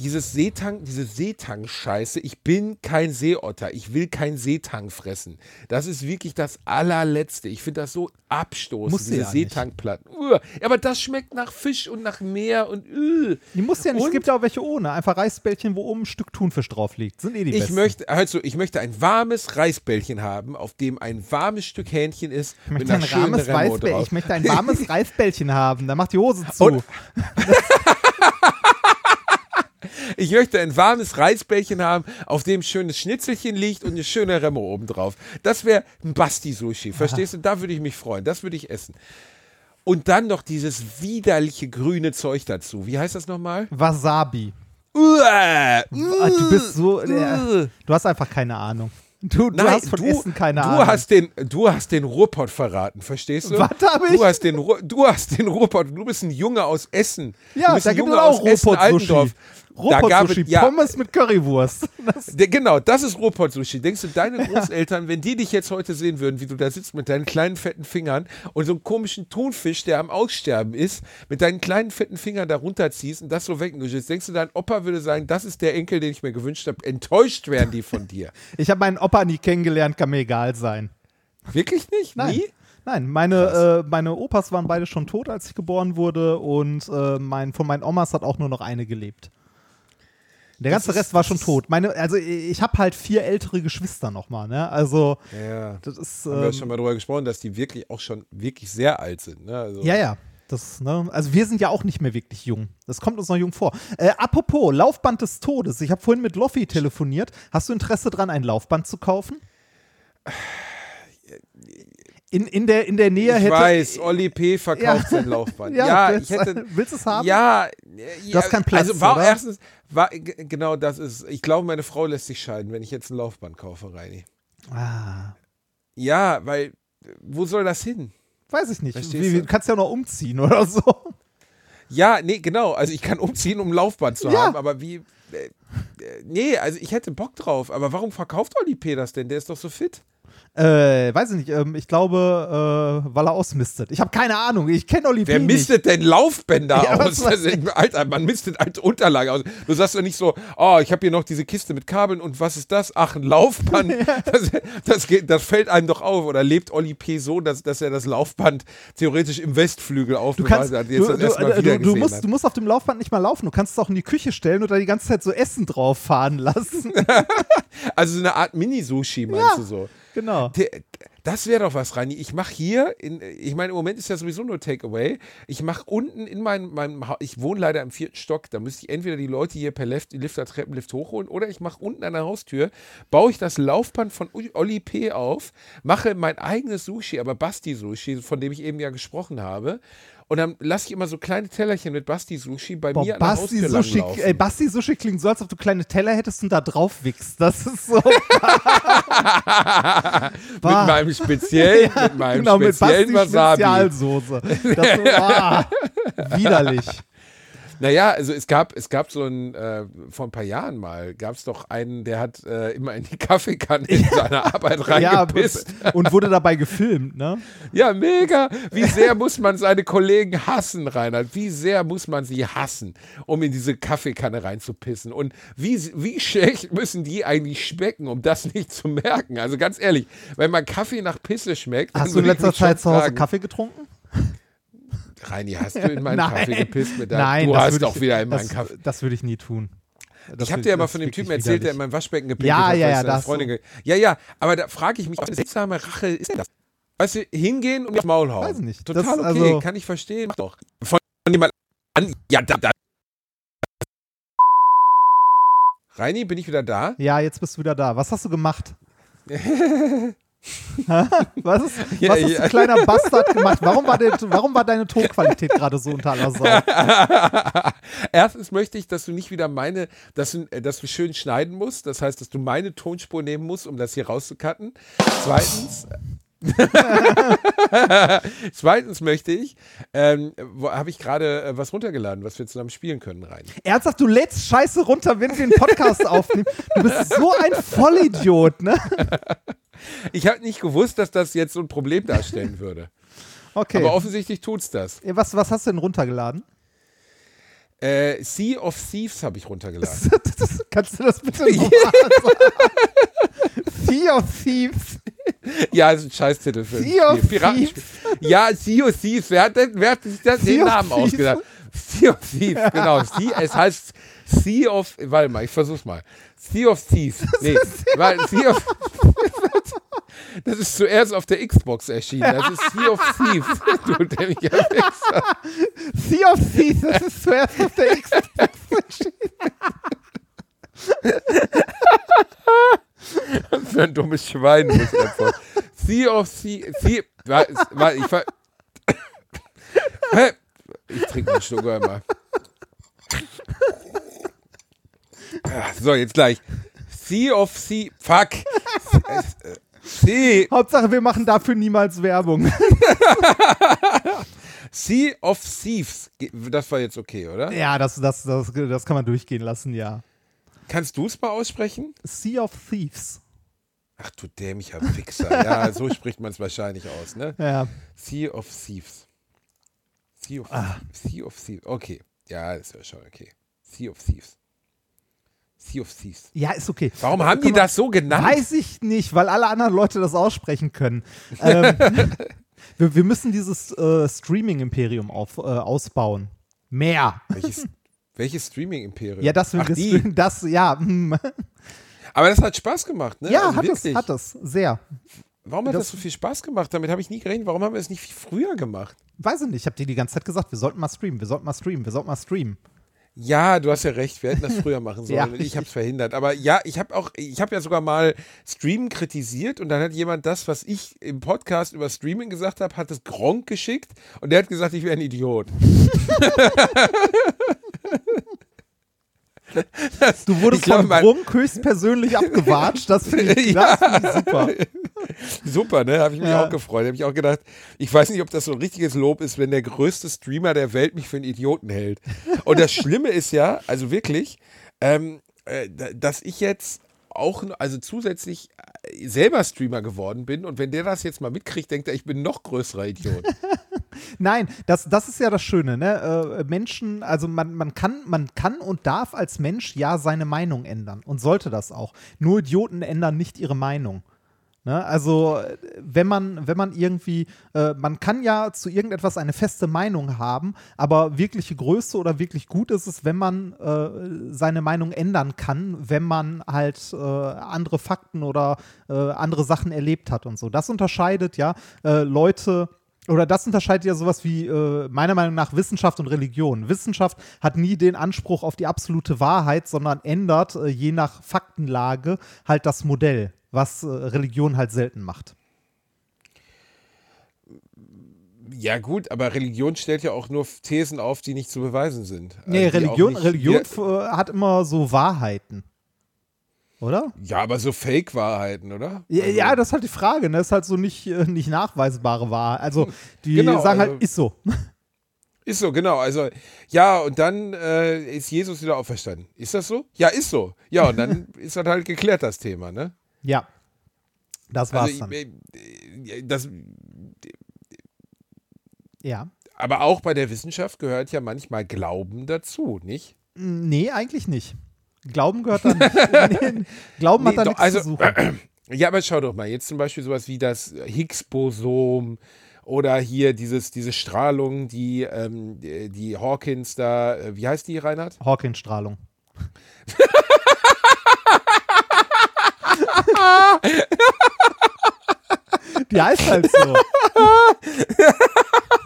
dieses Seetang, diese Seetang-Scheiße, ich bin kein Seeotter, ich will kein Seetang fressen. Das ist wirklich das allerletzte. Ich finde das so abstoßend, Muss diese ja. Seetangplatten. Aber das schmeckt nach Fisch und nach Meer und uh. Die muss ja nicht, es Und- gibt ja auch welche ohne. Einfach Reisbällchen, wo oben ein Stück Thunfisch drauf liegt. Sind eh die Ich besten. möchte, also ich möchte ein warmes Reisbällchen haben, auf dem ein warmes Stück Hähnchen ist ich möchte ein warmes Reisbällchen. Ich möchte ein warmes [LAUGHS] Reisbällchen haben. Da macht die Hose zu. [LAUGHS] Ich möchte ein warmes Reisbällchen haben, auf dem ein schönes Schnitzelchen liegt und eine schöne Remme obendrauf. Das wäre ein Basti-Sushi, verstehst du? Da würde ich mich freuen, das würde ich essen. Und dann noch dieses widerliche grüne Zeug dazu. Wie heißt das nochmal? Wasabi. Uah, Ah, Du bist so. Uh. du hast einfach keine Ahnung. Du, du Nein, hast von du, Essen keine du Ahnung. Hast den, du hast den Ruhrpott verraten, verstehst du? Was hab ich? Du hast den, Ru- du hast den Ruhrpott. Du bist ein Junge aus Essen. ja, du bist da ein gibt es Junge auch aus Essen, Ruhrpott-Sushi. Altendorf. Da Ruhrpott-Sushi. ja, Pommes mit Currywurst. [LAUGHS] Das, Der, genau, das ist Ruhrpott-Sushi. Denkst du, deine Großeltern, wenn die dich jetzt heute sehen würden, wie du da sitzt mit deinen kleinen fetten Fingern und so einen komischen Thunfisch, der am Aussterben ist, mit deinen kleinen fetten Fingern da runterziehst und das so wegnuschelst, denkst du, dein Opa würde sagen, das ist der Enkel, den ich mir gewünscht habe. Enttäuscht wären die von dir. [LAUGHS] ich habe meinen Opa nie kennengelernt, kann mir egal sein. Wirklich nicht? Nein. Nie? Nein, meine, äh, meine Opas waren beide schon tot, als ich geboren wurde und äh, mein, von meinen Omas hat auch nur noch eine gelebt. Der ganze ist- Rest war schon tot. Meine, also ich habe halt vier ältere Geschwister nochmal, ne? Also Ja. das ist Haben wir ähm, schon mal drüber gesprochen, dass die wirklich auch schon wirklich sehr alt sind. Ne? Also, ja, ja. Das, ne? Also wir sind ja auch nicht mehr wirklich jung. Das kommt uns noch jung vor. Äh, apropos, Laufband des Todes. Ich habe vorhin mit Loffi telefoniert. Hast du Interesse dran, ein Laufband zu kaufen? In, in, der, in der Nähe Ich hätte. weiß, Olli P. verkauft Ja. sein Laufband. [LAUGHS] Ja, Ja, ich hätte. [LAUGHS] willst du es haben? Ja, ja. hast keinen Platz, Also war oder? erstens, war, genau das ist. Ich glaube, meine Frau lässt sich scheiden, wenn ich jetzt ein Laufband kaufe, Reini. Ah, Ja, weil, wo soll das hin? weiß ich nicht. Verstehst du? du kannst ja auch noch umziehen oder so. Ja, nee, genau. Also ich kann umziehen, um Laufband zu haben, aber wie. Äh, äh, nee, also ich hätte Bock drauf. Aber warum verkauft Olli P. das denn? Der ist doch so fit. Äh, weiß ich nicht. Ähm, ich glaube, äh, weil er ausmistet. Ich habe keine Ahnung. Ich kenne Oli Wer mistet denn Laufbänder [LAUGHS] Ja, aus? Das Alter, man mistet alte Unterlagen aus. Du sagst doch nicht so, oh, ich habe hier noch diese Kiste mit Kabeln und was ist das? Ach, ein Laufband. [LAUGHS] Das, das, geht, das fällt einem doch auf. Oder lebt Olli P. so, dass, dass er das Laufband theoretisch im Westflügel Du, aufbewahrt hat, du, jetzt das du, erstmal du, du, gesehen musst, hat. du musst auf dem Laufband nicht mal laufen. Du kannst es auch in die Küche stellen und da die ganze Zeit so Essen drauf fahren lassen. [LAUGHS] Also so eine Art Mini-Sushi, meinst Ja. du so? Genau. Der- Das wäre doch was, Rani. Ich mache hier, in, ich meine, im Moment ist ja sowieso nur Takeaway. Ich mache unten in meinem, meinem Haus, ich wohne leider im vierten Stock, da müsste ich entweder die Leute hier per Lift, Lifter, Treppenlift hochholen oder ich mache unten an der Haustür, baue ich das Laufband von Olli P. auf, mache mein eigenes Sushi, aber Basti-Sushi, von dem ich eben ja gesprochen habe. Und dann lasse ich immer so kleine Tellerchen mit Basti-Sushi bei Boah, mir an der Basti Haustür Sushi, langlaufen. ey, Basti Sushi klingt so, als ob du kleine Teller hättest und da drauf wickst. Das ist so. [LAUGHS] [LAUGHS] mit meinem speziellen, [LAUGHS] mit meinem genau, mit speziellen Basti Wasabi. Spezialsoße. Das ist, ah, widerlich. Naja, also es gab, es gab so ein, äh, vor ein paar Jahren mal, gab es doch einen, der hat äh, immer in die Kaffeekanne in seiner Arbeit [LAUGHS] Ja, reingepisst. und wurde dabei gefilmt, ne? Ja, mega. Wie sehr muss man seine Kollegen hassen, Reinhard? Wie sehr muss man sie hassen, um in diese Kaffeekanne reinzupissen? Und wie, wie schlecht müssen die eigentlich schmecken, um das nicht zu merken? Also ganz ehrlich, wenn man Kaffee nach Pisse schmeckt, Hast du in letzter Zeit zu Hause Kaffee getrunken? Reini, hast du in meinen [LAUGHS] Kaffee gepisst mit deinem Nein, Du das hast auch ich, wieder in das, meinen Kaffee. Das würde ich nie tun. Das ich habe dir ja mal das von dem Typen erzählt, der in widerlich. meinem Waschbecken gepinkelt Ja, hat. ja, ja, seine das Freundin so. ge- Ja, ja, aber da frage ich mich, was für seltsame Rache ist denn das? Weißt du, hingehen und das Maul hauen. Weiß nicht. Total Das- okay, also- kann ich verstehen. Mach doch. Von jemand an. Ja, da, da. Reini, bin ich wieder da? Ja, jetzt bist du wieder da. Was hast du gemacht? [LAUGHS] Was, ist, Ja, was hast ja. du kleiner Bastard gemacht? Warum war, der, warum war deine Tonqualität gerade so unter aller Sau? [LAUGHS] Erstens möchte ich, dass du nicht wieder meine, dass du, äh, dass du schön schneiden musst. Das heißt, dass du meine Tonspur nehmen musst, um das hier rauszucutten. Zweitens. [LAUGHS] Zweitens möchte ich, ähm, habe ich gerade äh, was runtergeladen, was wir zusammen spielen können rein. Ernsthaft, du lädst Scheiße runter, wenn wir einen Podcast aufnehmen. Du bist so ein Vollidiot, ne? [LAUGHS] Ich habe nicht gewusst, dass das jetzt so ein Problem darstellen würde. Okay. Aber offensichtlich tut's das. was, was hast du denn runtergeladen? Äh, sea of Thieves habe ich runtergeladen. [LAUGHS] Kannst du das bitte nochmal sagen? Sea of Thieves. [LAUGHS] ja, ist ein Scheißtitel für ein Sea of. Piratenspiel. Ja, Sea of Thieves. Wer hat, denn, wer hat sich das, Sea den Namen Thieves? ausgedacht? Sea of Thieves, genau. Sea, es heißt Sea of, warte mal, ich versuch's mal. Sea of Thieves. Nee, weil Sea of, das ist zuerst auf der Xbox erschienen. Das ist Sea of Thieves. [LAUGHS] Du dämlicher Wichser. Sea of Thieves, das ist zuerst auf der Xbox erschienen. [LAUGHS] [LAUGHS] Für ein dummes Schwein muss ich einfach. Sea of Sea, sea warte, ich ver [COUGHS] Hä? Ich trinke einen Schluck einmal. Ah, So, jetzt gleich. Sea of Sea, fuck. Sea, Hauptsache, wir machen dafür niemals Werbung. [LAUGHS] sea of Thieves. Das war jetzt okay, oder? Ja, das, das, das, das kann man durchgehen lassen, ja. Kannst du es mal aussprechen? Sea of Thieves. Ach du dämlicher Wichser. Ja, [LAUGHS] so spricht man es wahrscheinlich aus, ne? Ja. Sea of Thieves. Sea of, sea of Thieves. Okay. Ja, das ist ja schon okay. Sea of Thieves. Sea of Thieves. Ja, ist okay. Warum haben die Können wir- das so genannt? Weiß ich nicht, weil alle anderen Leute das aussprechen können. [LAUGHS] ähm, wir, wir müssen dieses äh, Streaming-Imperium auf, äh, ausbauen. Mehr. Welches, welches Streaming-Imperium? Ja, das, Ach, die. [LAUGHS] das, ja. hm. Aber das hat Spaß gemacht, ne? Ja, Also hat wirklich. es, hat es, sehr. Warum hat Das- das so viel Spaß gemacht? Damit habe ich nie gerechnet. Warum haben wir es nicht viel früher gemacht? Weiß ich nicht, ich habe dir die ganze Zeit gesagt, wir sollten mal streamen, wir sollten mal streamen, wir sollten mal streamen. Ja, du hast ja recht. Wir hätten das früher machen [LAUGHS] sollen. Ja, ich habe es verhindert. Aber ja, ich habe auch, ich habe ja sogar mal Streamen kritisiert und dann hat jemand das, was ich im Podcast über Streaming gesagt habe, hat es Gronk geschickt und der hat gesagt, ich wäre ein Idiot. [LAUGHS] Du wurdest Ich glaube, von Grunk höchstpersönlich abgewatscht, das finde ich, das find ich super. Super, ne? Habe ich mich Ja. auch gefreut. Habe ich auch gedacht, ich weiß nicht, ob das so ein richtiges Lob ist, wenn der größte Streamer der Welt mich für einen Idioten hält. Und das Schlimme ist ja, also wirklich, ähm, äh, da- dass ich jetzt auch, also zusätzlich äh, selber Streamer geworden bin und wenn der das jetzt mal mitkriegt, denkt er, ich bin noch größerer Idiot. Nein, das, das ist ja das Schöne, ne? Äh, Menschen, also man, man, kann, man kann und darf als Mensch ja seine Meinung ändern und sollte das auch. Nur Idioten ändern nicht ihre Meinung. Ne? Also, wenn man, wenn man irgendwie, äh, man kann ja zu irgendetwas eine feste Meinung haben, aber wirkliche Größe oder wirklich gut ist es, wenn man äh, seine Meinung ändern kann, wenn man halt äh, andere Fakten oder äh, andere Sachen erlebt hat und so. Das unterscheidet ja äh, Leute. Oder das unterscheidet ja sowas wie, äh, meiner Meinung nach, Wissenschaft und Religion. Wissenschaft hat nie den Anspruch auf die absolute Wahrheit, sondern ändert äh, je nach Faktenlage halt das Modell, was äh, Religion halt selten macht. ja gut, aber Religion stellt ja auch nur Thesen auf, die nicht zu beweisen sind. Nee, Also Religion, nicht- Religion Ja, äh, hat immer so Wahrheiten. Oder? ja, aber so Fake-Wahrheiten, oder? Ja, Also- ja, das ist halt die Frage, ne? Das ist halt so nicht, äh, nicht nachweisbare Wahrheit. Also, [LAUGHS] die Genau, sagen also- halt, ist so. [LAUGHS] Ist so, genau. Also, ja, und dann äh, ist Jesus wieder auferstanden. Ist das so? Ja, ist so. Ja, und dann [LAUGHS] ist das halt geklärt, das Thema, ne? Ja. Das war's Also, dann. äh, das, ja. aber auch bei der Wissenschaft gehört ja manchmal Glauben dazu, nicht? Nee, eigentlich nicht. Glauben gehört da nicht. [LAUGHS] nee, Glauben hat Nee, da doch, nichts also- zu suchen. [CLEARS THROAT] Ja, aber schau doch mal, jetzt zum Beispiel sowas wie das Higgs-Bosom oder hier dieses, diese Strahlung, die, ähm, die, Hawkins da, äh, wie heißt die, Reinhard? Hawking-Strahlung. [LAUGHS] Die heißt halt so. [LAUGHS]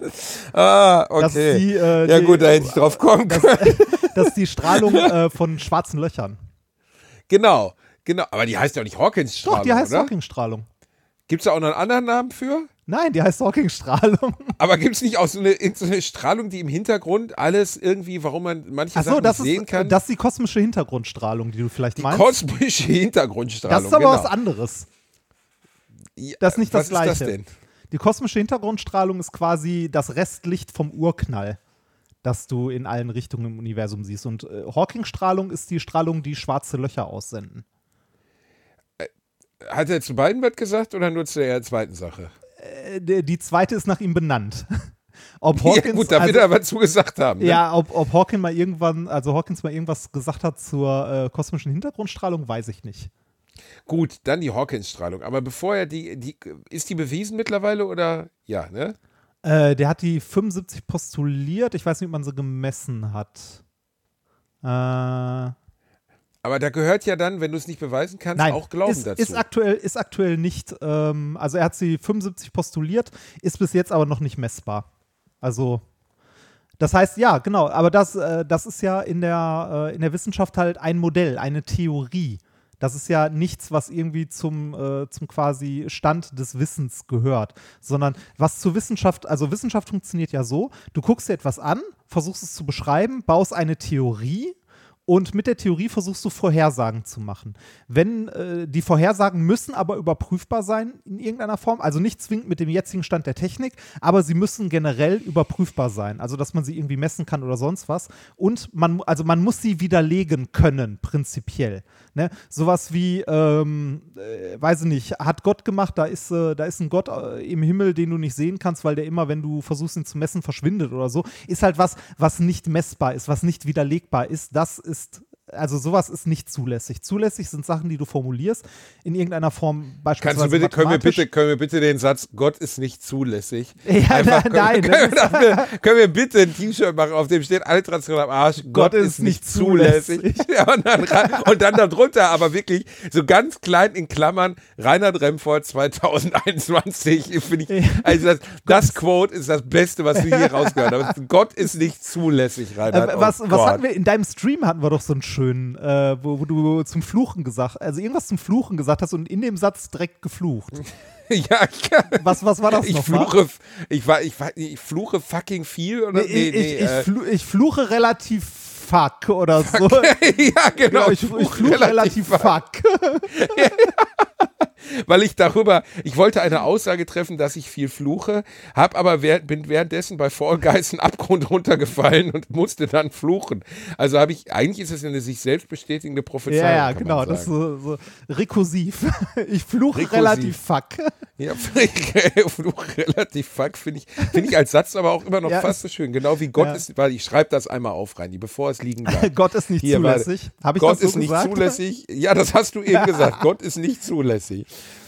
[LAUGHS] Ah, ist die, äh, ja die, gut, da hätte ich drauf kommen können. [LAUGHS] Das ist die Strahlung [LAUGHS] äh, von schwarzen Löchern. Genau. Genau, aber die heißt ja auch nicht Hawkins-Strahlung, Doch, die heißt? Hawking-Strahlung. Gibt es da auch noch einen anderen Namen für? Nein, die heißt Hawking-Strahlung. Aber gibt es nicht auch so eine, so eine Strahlung, die im Hintergrund alles irgendwie, warum man manche Achso, Sachen das sehen ist, kann? das ist die kosmische Hintergrundstrahlung, die du vielleicht die meinst. kosmische Hintergrundstrahlung. das ist aber genau. was anderes. Das ist nicht das was ist das Gleiche. denn? Die kosmische Hintergrundstrahlung ist quasi das Restlicht vom Urknall, das du in allen Richtungen im Universum siehst. Und äh, Hawking-Strahlung ist die Strahlung, die schwarze Löcher aussenden. Hat er zu beiden was gesagt oder nur zu der zweiten Sache? Äh, die, die zweite ist nach ihm benannt. [LAUGHS] Ob Ja, Hawkins, gut, da wird also, er was zu gesagt haben. Ne? ja, ob, ob Hawking mal irgendwann, also Hawkins mal irgendwas gesagt hat zur äh, kosmischen Hintergrundstrahlung, weiß ich nicht. Gut, dann die Hawkins-Strahlung. Aber bevor er die, die, ist die bewiesen mittlerweile oder? Ja, ne? Äh, der hat die 75 postuliert. Ich weiß nicht, ob man sie gemessen hat. Äh, Aber da gehört ja dann, wenn du es nicht beweisen kannst, Nein, auch Glauben ist, dazu. Ist aktuell, ist aktuell nicht, ähm, also er hat sie 75 postuliert, ist bis jetzt aber noch nicht messbar. Also, das heißt, ja, genau, aber das, äh, das ist ja in der, äh, in der Wissenschaft halt ein Modell, eine Theorie. Das ist ja nichts, was irgendwie zum, äh, zum quasi Stand des Wissens gehört, sondern was zur Wissenschaft, also Wissenschaft funktioniert ja so, du guckst dir etwas an, versuchst es zu beschreiben, baust eine Theorie und mit der Theorie versuchst du Vorhersagen zu machen. Wenn äh, die Vorhersagen müssen aber überprüfbar sein in irgendeiner Form, also nicht zwingend mit dem jetzigen Stand der Technik, aber sie müssen generell überprüfbar sein, also dass man sie irgendwie messen kann oder sonst was. Und man, also man muss sie widerlegen können, prinzipiell. Ne? Sowas wie, ähm, äh, weiß ich nicht, hat Gott gemacht, da ist, äh, da ist ein Gott äh, im Himmel, den du nicht sehen kannst, weil der immer, wenn du versuchst, ihn zu messen, verschwindet oder so. Ist halt was, was nicht messbar ist, was nicht widerlegbar ist. Das ist ist also sowas ist nicht zulässig. Zulässig sind Sachen, die du formulierst, in irgendeiner Form beispielsweise Kannst du bitte, können wir bitte, können wir bitte den Satz, Gott ist nicht zulässig. [LAUGHS] Ja, Einfach, nein, können, können, wir dafür, können wir bitte ein T-Shirt machen, auf dem steht Alliteration am Arsch, Gott, ist nicht zulässig. [LAUGHS] Ja, und, dann, und dann darunter aber wirklich so ganz klein in Klammern, Reinhard Remford 2021, [LAUGHS] finde ich, also das, das Quote ist das Beste, was wir hier rausgehört haben. Gott ist nicht zulässig, Reinhard. Äh, Oh was, was Gott. hatten wir in deinem Stream hatten wir doch so einen schönen, äh, wo, wo du zum Fluchen gesagt, also irgendwas zum Fluchen gesagt hast und in dem Satz direkt geflucht. [LAUGHS] Ja, ich, Was, was war das ich noch? fluche, ich, war, ich, war, ich fluche fucking viel oder? Nee, ich, ich, ich, äh, flu ich fluche relativ fuck oder so. [LAUGHS] ja, genau. Ja, ich, ich fluche relativ fuck. [LAUGHS] weil ich darüber, ich wollte eine Aussage treffen, dass ich viel fluche, hab aber während, bin währenddessen bei Fall Guys einen Abgrund runtergefallen und musste dann fluchen. Also habe ich, eigentlich ist es eine sich selbst bestätigende Prophezeiung. Ja, ja, genau. Das ist so, so rekursiv. [LAUGHS] Ich fluche Rekursiv. relativ fuck. Ja, [LAUGHS] Fluch relativ fuck finde ich, finde ich als Satz aber auch immer noch Ja, fast so schön. Genau wie Gott ja. ist, weil ich schreibe das einmal auf, Reini, bevor es liegen bleibt. [LAUGHS] Gott ist nicht Hier, zulässig. Habe ich Gott das so ist nicht gesagt? zulässig. Ja, das hast du eben gesagt. Gott ist nicht zulässig.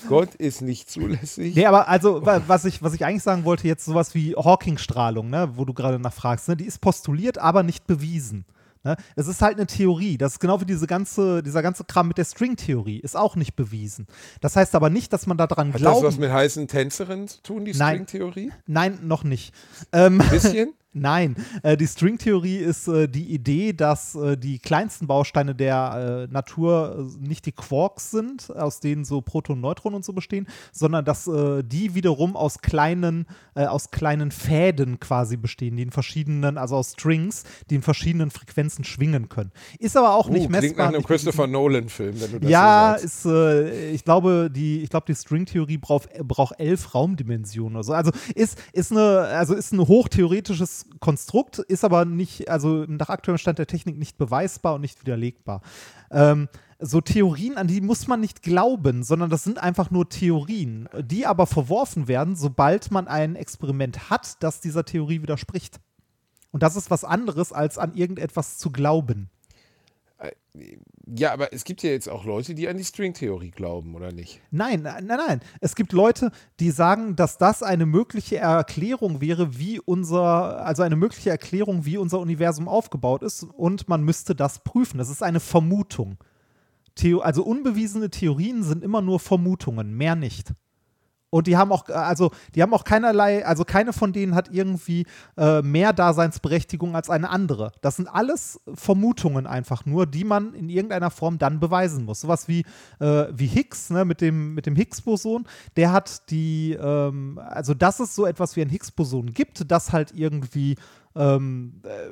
Gott ist nicht zulässig. Nee, aber also, wa- was ich, was ich eigentlich sagen wollte, jetzt sowas wie Hawking-Strahlung, ne, wo du gerade nachfragst, ne, die ist postuliert, aber nicht bewiesen. Ne? Es ist halt eine Theorie. Das ist genau wie diese ganze, dieser ganze Kram mit der String-Theorie. Ist auch nicht bewiesen. Das heißt aber nicht, dass man daran Hat das was mit heißen Tänzerinnen zu tun, die Nein. Stringtheorie? Nein, noch nicht. Ähm, Bisschen? [LAUGHS] Nein, äh, die Stringtheorie ist äh, die Idee, dass äh, die kleinsten Bausteine der äh, Natur äh, nicht die Quarks sind, aus denen so Protonen, Neutronen und so bestehen, sondern dass äh, die wiederum aus kleinen, äh, aus kleinen Fäden quasi bestehen, die in verschiedenen, also aus Strings, die in verschiedenen Frequenzen schwingen können. Ist aber auch nicht uh, klingt messbar. nach einem nicht Christopher Nolan-Film, wenn du das ja, so sagst. ist, ich glaube, die, ich glaube, die Stringtheorie braucht, braucht elf Raumdimensionen oder so. Also ist, ist eine, also ist ein hochtheoretisches Konstrukt, ist aber nicht, also nach aktuellem Stand der Technik nicht beweisbar und nicht widerlegbar. Ähm, so Theorien, an die muss man nicht glauben, sondern das sind einfach nur Theorien, die aber verworfen werden, sobald man ein Experiment hat, das dieser Theorie widerspricht. Und das ist was anderes, als an irgendetwas zu glauben. Ja, aber es gibt ja jetzt auch Leute, die an die Stringtheorie glauben, oder nicht? Nein, nein, nein. Es gibt Leute, die sagen, dass das eine mögliche Erklärung wäre, wie unser, also eine mögliche Erklärung, wie unser Universum aufgebaut ist und man müsste das prüfen. Das ist eine Vermutung. Theo also unbewiesene Theorien sind immer nur Vermutungen, mehr nicht. Und die haben auch, äh, also die haben auch keinerlei, also keine von denen hat irgendwie äh, mehr Daseinsberechtigung als eine andere. Das sind alles Vermutungen einfach nur, die man in irgendeiner Form dann beweisen muss. Sowas wie, äh, wie Higgs, ne, mit dem, mit dem Higgs-Boson, der hat die, ähm, also dass es so etwas wie ein Higgs-Boson gibt, das halt irgendwie ähm, äh,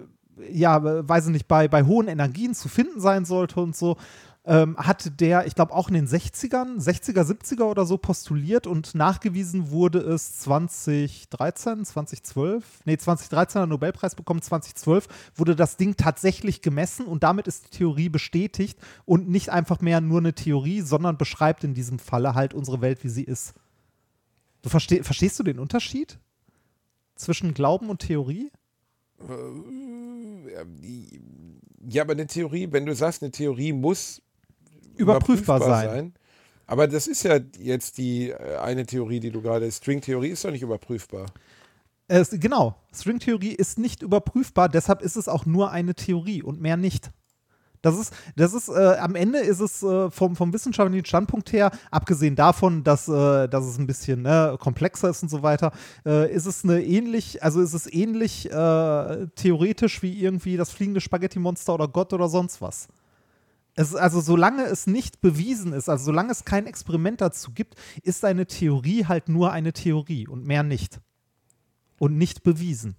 ja, weiß ich nicht, bei, bei hohen Energien zu finden sein sollte und so ähm, hat der, ich glaube auch in den 60ern, 60er, 70er oder so postuliert und nachgewiesen wurde es 2013, 2012, nee, 2013 hat Nobelpreis bekommen, 2012 wurde das Ding tatsächlich gemessen und damit ist die Theorie bestätigt und nicht einfach mehr nur eine Theorie, sondern beschreibt in diesem Falle halt unsere Welt, wie sie ist. Du versteh, verstehst du den Unterschied zwischen Glauben und Theorie? Äh, ja, aber eine Theorie, wenn du sagst, eine Theorie muss überprüfbar, überprüfbar sein. sein. Aber das ist ja jetzt die äh, eine Theorie, die du gerade. Stringtheorie ist doch nicht überprüfbar. Es, genau, Stringtheorie ist nicht überprüfbar, deshalb ist es auch nur eine Theorie und mehr nicht. Das ist, das ist, äh, am Ende ist es äh, vom, vom wissenschaftlichen Standpunkt her, abgesehen davon, dass, äh, dass es ein bisschen ne, komplexer ist und so weiter, äh, ist es eine ähnlich, also ist es ähnlich äh, theoretisch wie irgendwie das fliegende Spaghetti-Monster oder Gott oder sonst was. Es, also solange es nicht bewiesen ist, also solange es kein Experiment dazu gibt, ist eine Theorie halt nur eine Theorie und mehr nicht. Und nicht bewiesen.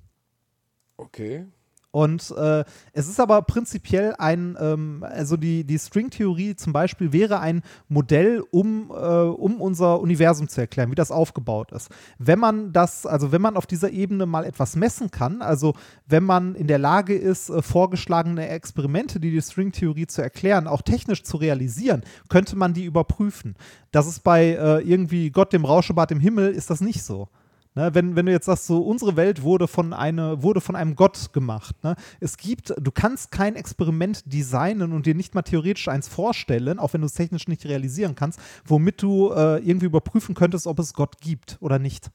Okay. Und äh, es ist aber prinzipiell ein, ähm, also die, die Stringtheorie zum Beispiel wäre ein Modell, um, äh, um unser Universum zu erklären, wie das aufgebaut ist. Wenn man das, also wenn man auf dieser Ebene mal etwas messen kann, also wenn man in der Lage ist, äh, vorgeschlagene Experimente, die die Stringtheorie zu erklären, auch technisch zu realisieren, könnte man die überprüfen. Das ist bei äh, irgendwie Gott dem Rauschebart im Himmel, ist das nicht so. Ne, wenn, wenn du jetzt sagst, so unsere Welt wurde von, eine, wurde von einem Gott gemacht. Ne? Es gibt, du kannst kein Experiment designen und dir nicht mal theoretisch eins vorstellen, auch wenn du es technisch nicht realisieren kannst, womit du äh, irgendwie überprüfen könntest, ob es Gott gibt oder nicht.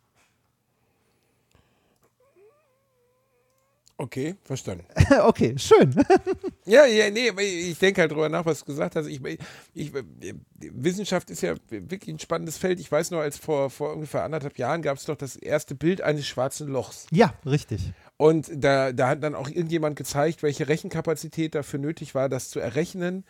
Okay, verstanden. [LAUGHS] okay, schön. [LAUGHS] ja, ja, nee, ich denke halt drüber nach, was du gesagt hast. Ich, ich, Wissenschaft ist ja wirklich ein spannendes Feld. Ich weiß noch, als vor, vor ungefähr anderthalb Jahren gab es doch das erste Bild eines schwarzen Lochs. Ja, richtig. Und da, da hat dann auch irgendjemand gezeigt, welche Rechenkapazität dafür nötig war, das zu errechnen.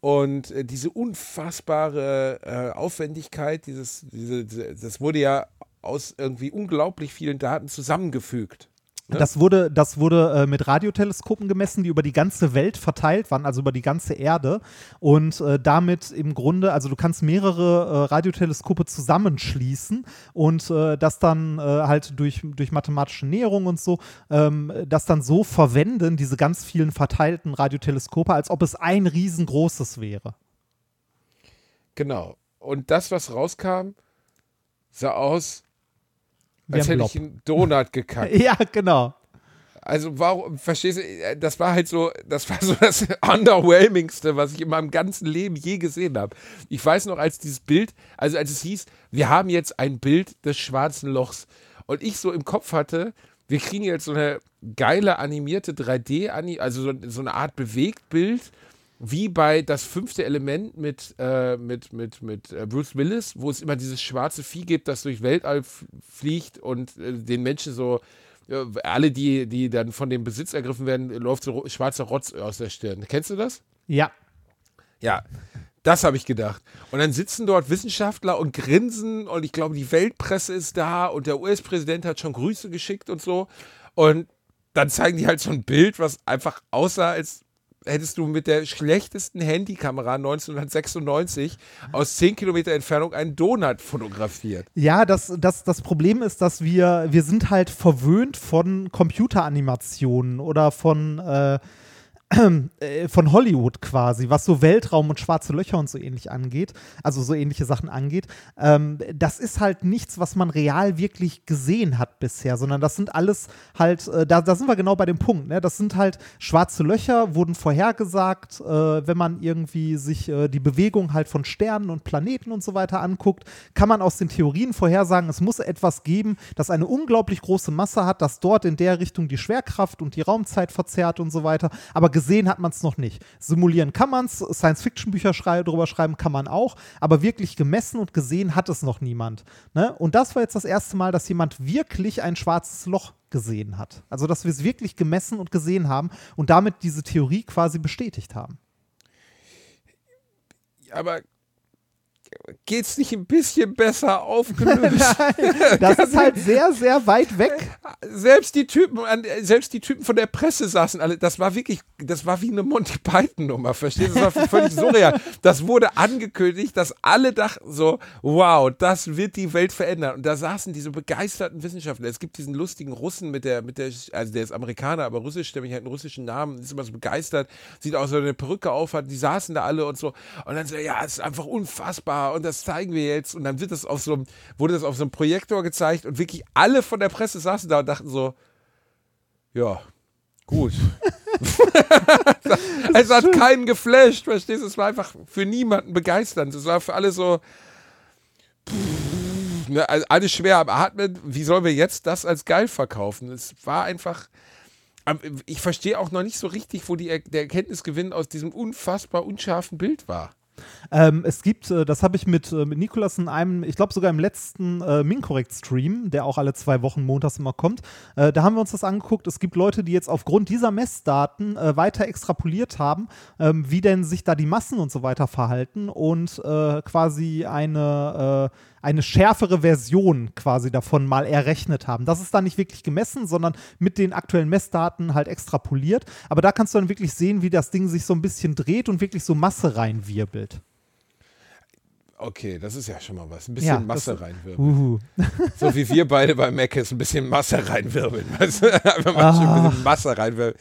Und äh, diese unfassbare äh, Aufwendigkeit, dieses, diese, das wurde ja aus irgendwie unglaublich vielen Daten zusammengefügt. Ne? Das wurde, das wurde äh, mit Radioteleskopen gemessen, die über die ganze Welt verteilt waren, also über die ganze Erde. Und äh, damit im Grunde, also du kannst mehrere äh, Radioteleskope zusammenschließen und äh, das dann äh, halt durch, durch mathematische Näherung und so, ähm, das dann so verwenden, diese ganz vielen verteilten Radioteleskope, als ob es ein riesengroßes wäre. Genau. Und das, was rauskam, sah aus als hätte ich einen Donut gekackt. [LAUGHS] ja, genau. Also warum, verstehst du, das war halt so, das war so das [LAUGHS] underwhelmingste, was ich in meinem ganzen Leben je gesehen habe. Ich weiß noch, als dieses Bild, also als es hieß, wir haben jetzt ein Bild des schwarzen Lochs und ich so im Kopf hatte, wir kriegen jetzt so eine geile animierte 3D, also so, so eine Art Bewegtbild wie bei das fünfte Element mit, äh, mit, mit, mit äh, Bruce Willis, wo es immer dieses schwarze Vieh gibt, das durch Weltall fliegt und äh, den Menschen so, äh, alle, die, die dann von dem Besitz ergriffen werden, läuft so schwarzer Rotz aus der Stirn. Kennst du das? Ja. Ja. Das habe ich gedacht. Und dann sitzen dort Wissenschaftler und grinsen und ich glaube, die Weltpresse ist da und der US-Präsident hat schon Grüße geschickt und so. Und dann zeigen die halt so ein Bild, was einfach aussah, als hättest du mit der schlechtesten Handykamera 1996 aus 10 Kilometer Entfernung einen Donut fotografiert. Ja, das, das, das Problem ist, dass wir, wir sind halt verwöhnt von Computeranimationen oder von äh, [CLEARS THROAT] von Hollywood quasi, was so Weltraum und schwarze Löcher und so ähnlich angeht, also so ähnliche Sachen angeht, ähm, das ist halt nichts, was man real wirklich gesehen hat bisher, sondern das sind alles halt, äh, da, da sind wir genau bei dem Punkt, ne? das sind halt schwarze Löcher, wurden vorhergesagt, äh, wenn man irgendwie sich äh, die Bewegung halt von Sternen und Planeten und so weiter anguckt, kann man aus den Theorien vorhersagen, es muss etwas geben, das eine unglaublich große Masse hat, das dort in der Richtung die Schwerkraft und die Raumzeit verzerrt und so weiter, aber gesehen hat man es noch nicht. Simulieren kann man es, Science-Fiction-Bücher schrei drüber schreiben kann man auch, aber wirklich gemessen und gesehen hat es noch niemand. Ne? Und das war jetzt das erste Mal, dass jemand wirklich ein schwarzes Loch gesehen hat. Also, dass wir es wirklich gemessen und gesehen haben und damit diese Theorie quasi bestätigt haben. Aber geht's nicht ein bisschen besser aufgelöst? [LAUGHS] das ist halt sehr, sehr weit weg. Selbst die Typen, selbst die Typen von der Presse saßen alle, das war wirklich, das war wie eine Monty Python-Nummer, verstehst du? Das war [LAUGHS] völlig surreal. Das wurde angekündigt, dass alle dachten so, wow, das wird die Welt verändern. Und da saßen diese begeisterten Wissenschaftler. Es gibt diesen lustigen Russen mit der, mit der, also der ist Amerikaner, aber russischstämmig, hat einen russischen Namen, ist immer so begeistert, sieht aus, er eine Perücke auf hat, die saßen da alle und so. Und dann so, ja, es ist einfach unfassbar und das zeigen wir jetzt. Und dann wird das auf so einem, wurde das auf so einem Projektor gezeigt und wirklich alle von der Presse saßen da und dachten so, ja, gut. [LAUGHS] es hat keinen geflasht, verstehst du? Es war einfach für niemanden begeisternd. Es war für alle so, pff, ne, also alles schwer am Atmen. Wie sollen wir jetzt das als geil verkaufen? Es war einfach. Ich verstehe auch noch nicht so richtig, wo die, der Erkenntnisgewinn aus diesem unfassbar unscharfen Bild war. Ähm, es gibt, äh, das habe ich mit, äh, mit Nikolas in einem, ich glaube sogar im letzten äh, Minkorrekt-Stream, der auch alle zwei Wochen montags immer kommt, äh, da haben wir uns das angeguckt. Es gibt Leute, die jetzt aufgrund dieser Messdaten äh, weiter extrapoliert haben, ähm, wie denn sich da die Massen und so weiter verhalten und äh, quasi eine eine schärfere Version quasi davon mal errechnet haben. Das ist dann nicht wirklich gemessen, sondern mit den aktuellen Messdaten halt extrapoliert. Aber da kannst du dann wirklich sehen, wie das Ding sich so ein bisschen dreht und wirklich so Masse reinwirbelt. Okay, das ist ja schon mal was. Ein bisschen ja, Masse reinwirbeln. Uh. [LAUGHS] So wie wir beide bei Mac ist ein bisschen Masse reinwirbeln. [LAUGHS] Weißt du? Einfach mal ah. ein bisschen Masse reinwirbeln.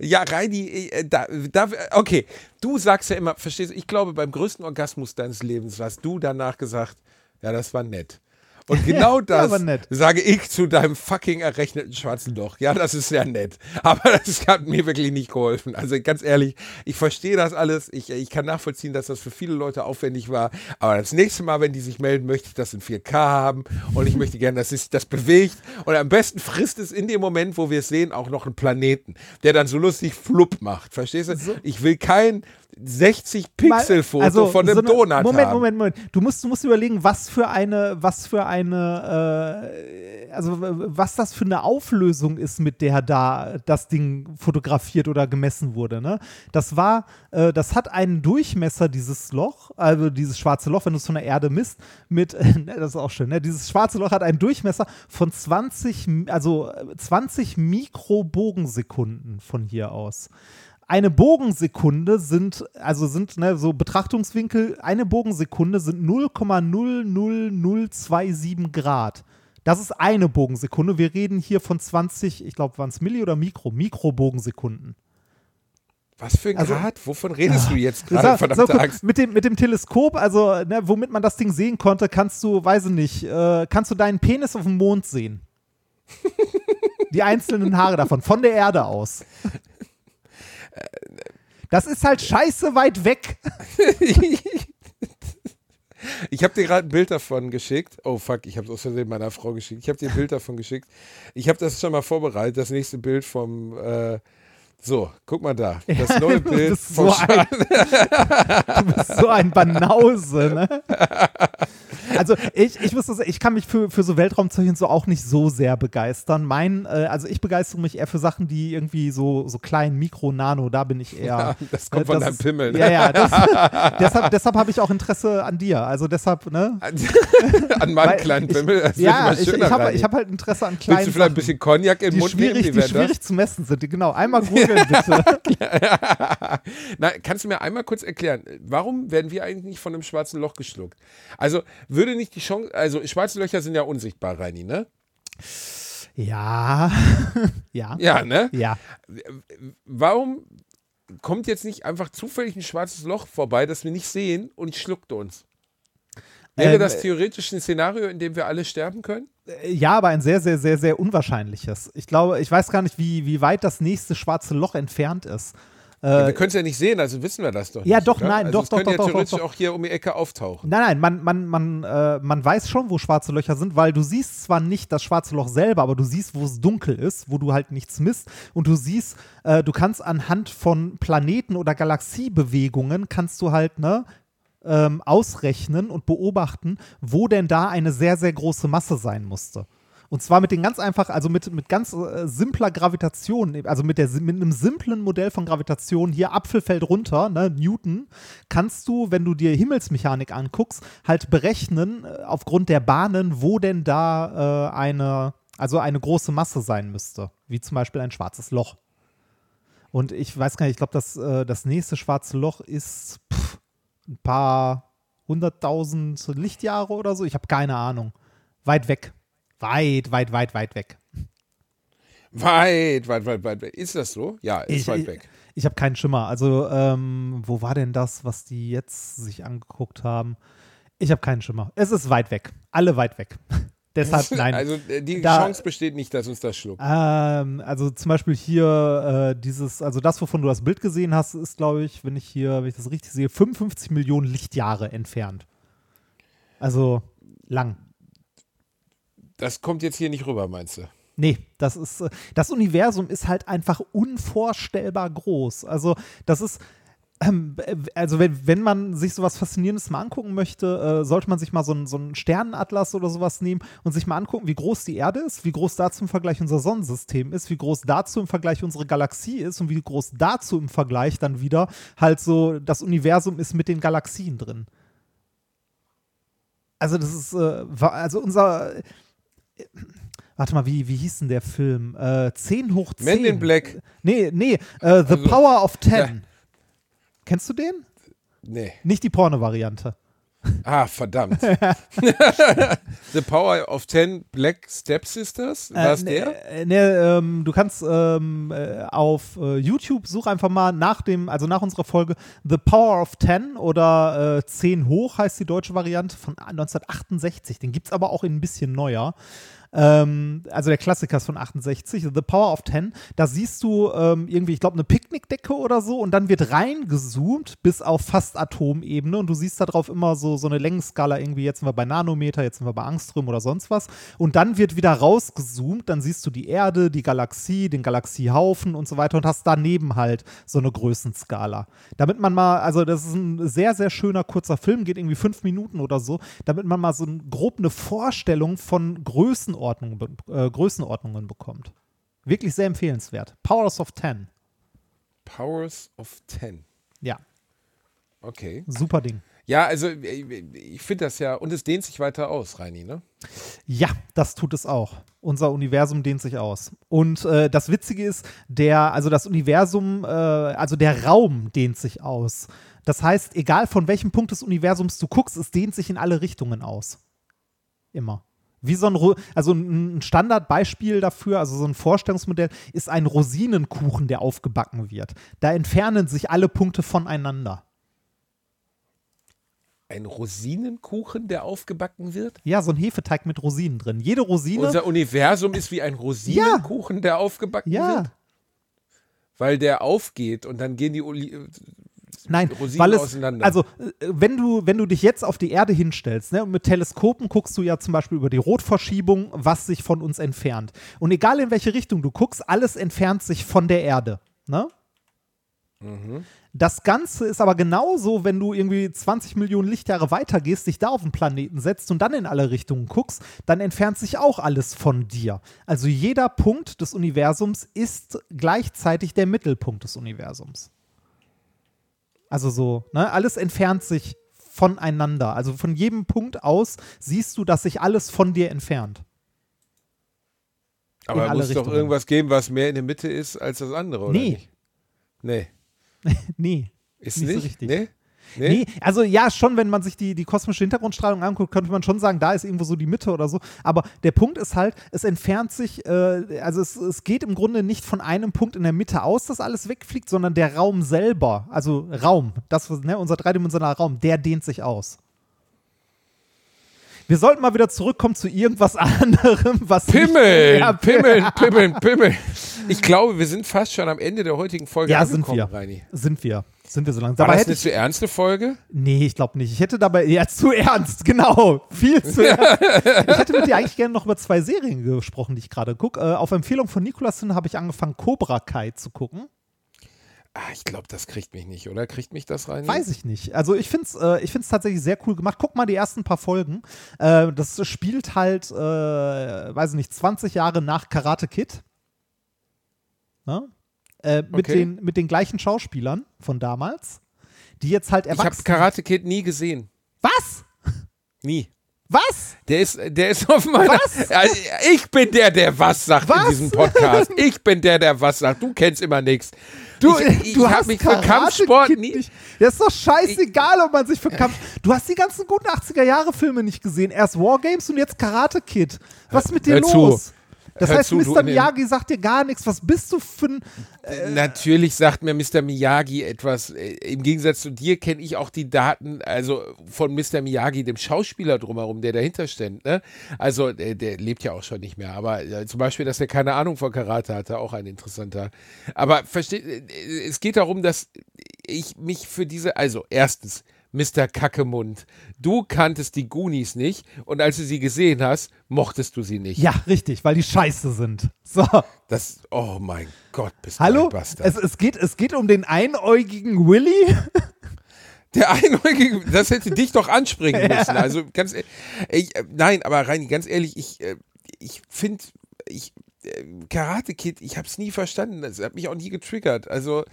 Ja, Reini, äh, da, da, okay, du sagst ja immer, verstehst du, ich glaube, beim größten Orgasmus deines Lebens hast du danach gesagt, ja, das war nett. [LAUGHS] Und genau das ja, sage ich zu deinem fucking errechneten schwarzen Loch. Ja, das ist sehr nett. [LAUGHS] Aber das hat mir wirklich nicht geholfen. Also ganz ehrlich, ich verstehe das alles. Ich, ich kann nachvollziehen, dass das für viele Leute aufwendig war. Aber das nächste Mal, wenn die sich melden, möchte ich das in 4K haben. Und ich möchte gerne, dass sich das bewegt. Und am besten frisst es in dem Moment, wo wir es sehen, auch noch einen Planeten, der dann so lustig flupp macht. Verstehst du? Ich will kein 60 Pixel Foto also, von einem so Donut Moment, haben. Moment, Moment. Du musst, du musst überlegen, was für eine, was für eine, äh, also was das für eine Auflösung ist, mit der da das Ding fotografiert oder gemessen wurde. Ne? Das war, äh, das hat einen Durchmesser, dieses Loch, also dieses schwarze Loch, wenn du es von der Erde misst, mit, äh, [LAUGHS] das ist auch schön, ne? dieses schwarze Loch hat einen Durchmesser von 20, also 20 Mikrobogensekunden von hier aus eine Bogensekunde sind, also sind ne, so Betrachtungswinkel, eine Bogensekunde sind 0,00027 Grad. Das ist eine Bogensekunde. Wir reden hier von 20, ich glaube, waren es Milli oder Mikro? Mikrobogensekunden. Was für ein also, Grad? Wovon redest du jetzt [LAUGHS] gerade, so, Angst? Mit dem, mit dem Teleskop, also ne, womit man das Ding sehen konnte, kannst du, weiß ich nicht, äh, kannst du deinen Penis auf dem Mond sehen. [LAUGHS] Die einzelnen Haare davon, von der Erde aus. Das ist halt scheiße weit weg. [LAUGHS] Ich habe dir gerade ein Bild davon geschickt. Oh fuck, ich habe es aus Versehen meiner Frau geschickt. Ich habe dir ein Bild davon geschickt. Ich habe das schon mal vorbereitet. Das nächste Bild vom äh, so, guck mal da. Das neue Bild du bist, so ein, [LAUGHS] du bist so ein Banause, ne? [LAUGHS] Also ich, ich muss sagen, ich kann mich für, für so Weltraumzeichen so auch nicht so sehr begeistern. Mein, äh, also ich begeistere mich eher für Sachen, die irgendwie so, so klein, Mikro, Nano, da bin ich [LAUGHS] eher. Ja, das kommt äh, von deinem Pimmel. Ne? Ja, ja. Das, [LAUGHS] deshalb deshalb habe ich auch Interesse an dir. Also deshalb, ne? [LAUGHS] an meinem Weil kleinen Pimmel. Das ja, ich, ich habe hab halt Interesse an kleinen Willst du vielleicht ein bisschen Cognac im Mund schwierig, nehmen? Die, die schwierig zu messen sind. Genau, einmal googeln bitte. Na, kannst du mir einmal kurz erklären, warum werden wir eigentlich nicht von einem schwarzen Loch geschluckt? Also würde nicht die Chance, also schwarze Löcher sind ja unsichtbar, Reini, ne? Ja. [LAUGHS] ja. Ja, ne? Ja. Warum kommt jetzt nicht einfach zufällig ein schwarzes Loch vorbei, das wir nicht sehen und schluckt uns? Wäre ähm, das theoretisch ein Szenario, in dem wir alle sterben können? Äh, ja, aber ein sehr, sehr, sehr, sehr unwahrscheinliches. Ich glaube, ich weiß gar nicht, wie, wie weit das nächste schwarze Loch entfernt ist. Ja, wir können es ja nicht sehen, also wissen wir das doch. Ja, nicht, doch, oder? nein, also doch, doch, könnte doch, ja doch, theoretisch doch, doch. auch hier um die Ecke auftauchen. Nein, nein, man, man, man, äh, man weiß schon, wo schwarze Löcher sind, weil du siehst zwar nicht das schwarze Loch selber, aber du siehst, wo es dunkel ist, wo du halt nichts misst und du siehst, äh, du kannst anhand von Planeten oder Galaxiebewegungen kannst du halt, ne, ähm, ausrechnen und beobachten, wo denn da eine sehr, sehr große Masse sein musste. Und zwar mit den ganz einfach, also mit, mit ganz äh, simpler Gravitation, also mit, der, mit einem simplen Modell von Gravitation, hier Apfel fällt runter, ne, Newton, kannst du, wenn du dir Himmelsmechanik anguckst, halt berechnen, äh, aufgrund der Bahnen, wo denn da äh, eine, also eine große Masse sein müsste. Wie zum Beispiel ein schwarzes Loch. Und ich weiß gar nicht, ich glaube, das, äh, das nächste schwarze Loch ist pff, ein paar hunderttausend Lichtjahre oder so. Ich habe keine Ahnung. Weit weg. Weit, weit, weit, weit weg. Weit, weit, weit, weit weg. Ist das so? Ja, ist Ich- weit weg. Ich habe keinen Schimmer. Also, ähm, wo war denn das, was die jetzt sich angeguckt haben? Ich habe keinen Schimmer. Es ist weit weg. Alle weit weg. [LAUGHS] Deshalb [LAUGHS] nein. Also äh, die Da- Chance besteht nicht, dass uns das schluckt. Ähm, also zum Beispiel hier äh, dieses, also das, wovon du das Bild gesehen hast, ist, glaube ich, wenn ich hier, wenn ich das richtig sehe, 55 Millionen Lichtjahre entfernt. Also lang. Das kommt jetzt hier nicht rüber, meinst du? Nee, das ist, äh, das Universum ist halt einfach unvorstellbar groß. Also, das ist, ähm, äh, also wenn, wenn man sich sowas Faszinierendes mal angucken möchte, äh, sollte man sich mal so einen so einen Sternenatlas oder sowas nehmen und sich mal angucken, wie groß die Erde ist, wie groß dazu im Vergleich unser Sonnensystem ist, wie groß dazu im Vergleich unsere Galaxie ist und wie groß dazu im Vergleich dann wieder halt so das Universum ist mit den Galaxien drin. Also das ist, äh, also unser, warte mal, wie, wie hieß denn der Film? Äh, 10 hoch 10. Men in Black. Nee, nee, äh, The Also, Power of 10. ja. Kennst du den? Nee. Nicht die Porno-Variante. Ah, verdammt. [LAUGHS] The Power of Ten Black Stepsisters? War es Äh, der? ne, äh, ne, ähm, du kannst ähm, äh, auf äh, YouTube such einfach mal nach dem, also nach unserer Folge The Power of 10 oder äh, 10 hoch heißt die deutsche Variante von 1968. Den gibt es aber auch in ein bisschen neuer. Ähm, also der Klassiker ist von 68, The Power of 10. Da siehst du ähm, irgendwie, ich glaube, eine Picknickdecke oder so und dann wird reingezoomt bis auf fast Atomebene und du siehst da drauf immer so, so eine Längenskala irgendwie, jetzt sind wir bei Nanometer, jetzt sind wir bei Angström oder sonst was und dann wird wieder rausgezoomt, dann siehst du die Erde, die Galaxie, den Galaxiehaufen und so weiter und hast daneben halt so eine Größenskala. Damit man mal, also das ist ein sehr, sehr schöner kurzer Film, geht irgendwie fünf Minuten oder so, damit man mal so grob eine Vorstellung von Größenordnungen, be- äh, Größenordnungen bekommt. Wirklich sehr empfehlenswert. Powers of 10. Powers of Ten. Ja, Okay. super Ding. Ja, also äh, ich finde das ja, und es dehnt sich weiter aus, Reini, ne? Ja, das tut es auch. Unser Universum dehnt sich aus. Und äh, das Witzige ist, der, also das Universum, äh, also der Raum dehnt sich aus. Das heißt, egal von welchem Punkt des Universums du guckst, es dehnt sich in alle Richtungen aus. Immer. Wie so ein, also ein Standardbeispiel dafür, also so ein Vorstellungsmodell, ist ein Rosinenkuchen, der aufgebacken wird. Da entfernen sich alle Punkte voneinander. Ein Rosinenkuchen, der aufgebacken wird? Ja, so ein Hefeteig mit Rosinen drin. Jede Rosine. Unser Universum ist wie ein Rosinenkuchen, der aufgebacken ja, wird? Weil der aufgeht und dann gehen die Nein, Rosinen weil es, also äh, wenn du, wenn du dich jetzt auf die Erde hinstellst, ne, und mit Teleskopen guckst du ja zum Beispiel über die Rotverschiebung, was sich von uns entfernt. Und egal in welche Richtung du guckst, alles entfernt sich von der Erde. Ne? Das Ganze ist aber genauso, wenn du irgendwie 20 Millionen Lichtjahre weiter gehst, dich da auf den Planeten setzt und dann in alle Richtungen guckst, dann entfernt sich auch alles von dir. Also jeder Punkt des Universums ist gleichzeitig der Mittelpunkt des Universums. Also so, ne, alles entfernt sich voneinander. Also von jedem Punkt aus siehst du, dass sich alles von dir entfernt. Aber alle muss doch Richtungen. irgendwas geben, was mehr in der Mitte ist als das andere, oder Nee. nicht? Nee. [LAUGHS] Nee. Ist Nicht nicht? so richtig. Nee? Nee, also ja, schon, wenn man sich die, die kosmische Hintergrundstrahlung anguckt, könnte man schon sagen, da ist irgendwo so die Mitte oder so. Aber der Punkt ist halt, es entfernt sich, äh, also es, es geht im Grunde nicht von einem Punkt in der Mitte aus, dass alles wegfliegt, sondern der Raum selber, also Raum, das, ne, unser dreidimensionaler Raum, der dehnt sich aus. Wir sollten mal wieder zurückkommen zu irgendwas [LAUGHS] anderem, was Pimmel, Ja, Pimmeln, [LAUGHS] Pimmeln, Pimmeln. Ich glaube, wir sind fast schon am Ende der heutigen Folge Ja, sind wir. Reini. Sind wir. Sind wir so langsam. War Aber das eine ich, zu ernste Folge? nee, ich glaube nicht. Ich hätte dabei, ja, zu ernst, [LAUGHS] genau. Viel zu ernst. Ich hätte mit dir eigentlich gerne noch über zwei Serien gesprochen, die ich gerade gucke. Äh, auf Empfehlung von Nikolas hin habe ich angefangen, Cobra Kai zu gucken. Ah, ich glaube, das kriegt mich nicht, oder? Kriegt mich das rein? Weiß ich nicht. Also ich finde es äh, ich find's tatsächlich sehr cool gemacht. Guck mal die ersten paar Folgen. Äh, das spielt halt, äh, weiß ich nicht, 20 Jahre nach Karate Kid. Ne? Äh, mit, Okay. den, mit den gleichen Schauspielern von damals, die jetzt halt Ich habe erwachsen Karate Kid nie gesehen. Was? Nie. Was? Der ist, der ist auf meiner. Ja, ich bin der, der was sagt Was? in diesem Podcast. Ich bin der, der was sagt. Du kennst immer nichts. Du, ich, ich du hast mich für Karate Kampfsport nie. nicht. Das ist doch scheißegal, ob man sich für Kampf. Du hast die ganzen guten 80er-Jahre-Filme nicht gesehen. Erst Wargames und jetzt Karate Kid. Was ist mit dir Hör zu. Das Hör heißt, zu, Mr. Miyagi sagt dir gar nichts. Was bist du für ein. Natürlich sagt mir Mr. Miyagi etwas. Äh, Im Gegensatz zu dir kenne ich auch die Daten, also von Mr. Miyagi, dem Schauspieler drumherum, der dahinter steht. Ne? Also der, der lebt ja auch schon nicht mehr. Aber äh, zum Beispiel, dass er keine Ahnung von Karate hatte, auch ein interessanter. Aber versteht, äh, es geht darum, dass ich mich für diese, also erstens, Mr. Kackemund, du kanntest die Goonies nicht und als du sie gesehen hast, mochtest du sie nicht. Ja, richtig, weil die scheiße sind. So. Das, oh mein Gott, bist du Hallo? ein Bastard. Es, es, geht, es geht um den einäugigen Willy. Der Einäugige, das hätte dich doch ansprechen [LAUGHS] müssen. Also ganz ehrlich, ich, äh, nein, aber Reini, ganz ehrlich, ich, äh, ich finde, ich, äh, Karate Kid, ich habe es nie verstanden. Das hat mich auch nie getriggert. Also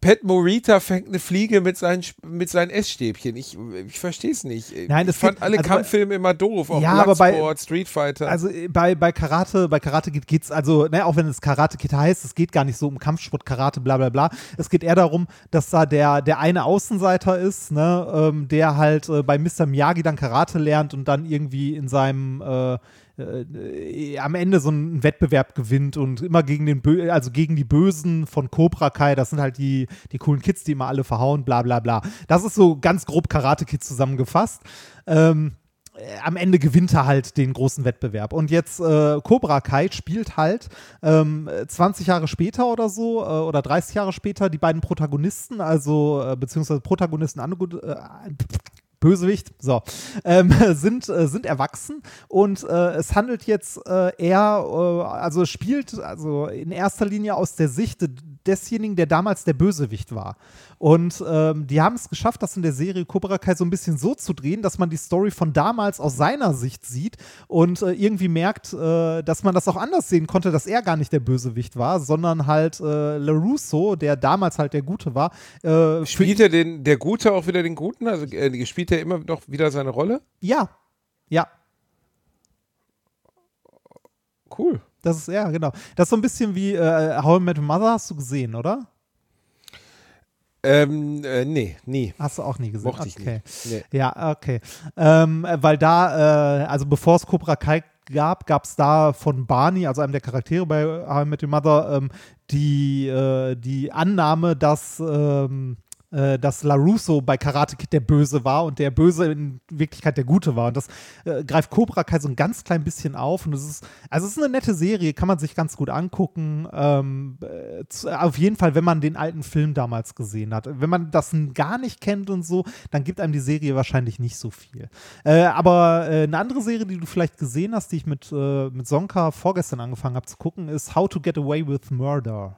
Pat Morita fängt eine Fliege mit seinen, mit seinen Essstäbchen. Ich, ich verstehe es nicht. Nein, ich das fand geht- alle also- Kampffilme immer doof. Auch Ja, aber bei- Bloodsport, Street Fighter. Also äh, bei, bei Karate, bei Karate Kid geht's also, ne, auch wenn es Karate Kid heißt, es geht gar nicht so um Kampfsport, Karate, bla bla bla. Es geht eher darum, dass da der, der eine Außenseiter ist, ne, ähm, der halt äh, bei Mr. Miyagi dann Karate lernt und dann irgendwie in seinem äh, äh, am Ende so einen Wettbewerb gewinnt und immer gegen den Bö also gegen die Bösen von Cobra Kai, das sind halt die, die coolen Kids, die immer alle verhauen, bla bla bla. Das ist so ganz grob Karate Kid zusammengefasst. Ähm, äh, am Ende gewinnt er halt den großen Wettbewerb. Und jetzt äh, Cobra Kai spielt halt ähm, 20 Jahre später oder so, äh, oder 30 Jahre später, die beiden Protagonisten, also äh, beziehungsweise Protagonisten, Ange- äh, Bösewicht, so, ähm, [LAUGHS] sind, äh, sind erwachsen und äh, es handelt jetzt äh, eher, äh, also spielt also in erster Linie aus der Sicht desjenigen, der damals der Bösewicht war. Und ähm, die haben es geschafft, das in der Serie Cobra Kai so ein bisschen so zu drehen, dass man die Story von damals aus seiner Sicht sieht und äh, irgendwie merkt, äh, dass man das auch anders sehen konnte, dass er gar nicht der Bösewicht war, sondern halt äh, LaRusso, der damals halt der Gute war, äh, Spielt er den, der Gute auch wieder den Guten? Also äh, spielt er immer noch wieder seine Rolle? ja, ja, Cool. Das ist, ja, genau. Das ist so ein bisschen wie äh, How I Met Your Mother, hast du gesehen, oder? Ähm, äh, nee, nie. Hast du auch nie gesehen? Mochte ich okay. nie. Nee. Ja, okay. Ähm, äh, weil da, äh, also bevor es Cobra Kai gab, gab es da von Barney, also einem der Charaktere bei How I Met Your Mother, ähm, die, äh, die Annahme, dass, ähm, äh, dass LaRusso bei Karate Kid der Böse war und der Böse in Wirklichkeit der Gute war. Und das äh, greift Cobra Kai so ein ganz klein bisschen auf. Und es ist, also es ist eine nette Serie, kann man sich ganz gut angucken. Ähm, äh, zu, auf jeden Fall, wenn man den alten Film damals gesehen hat. Wenn man das gar nicht kennt und so, dann gibt einem die Serie wahrscheinlich nicht so viel. Äh, aber äh, eine andere Serie, die du vielleicht gesehen hast, die ich mit, äh, mit Sonka vorgestern angefangen habe zu gucken, ist How to Get Away with Murder.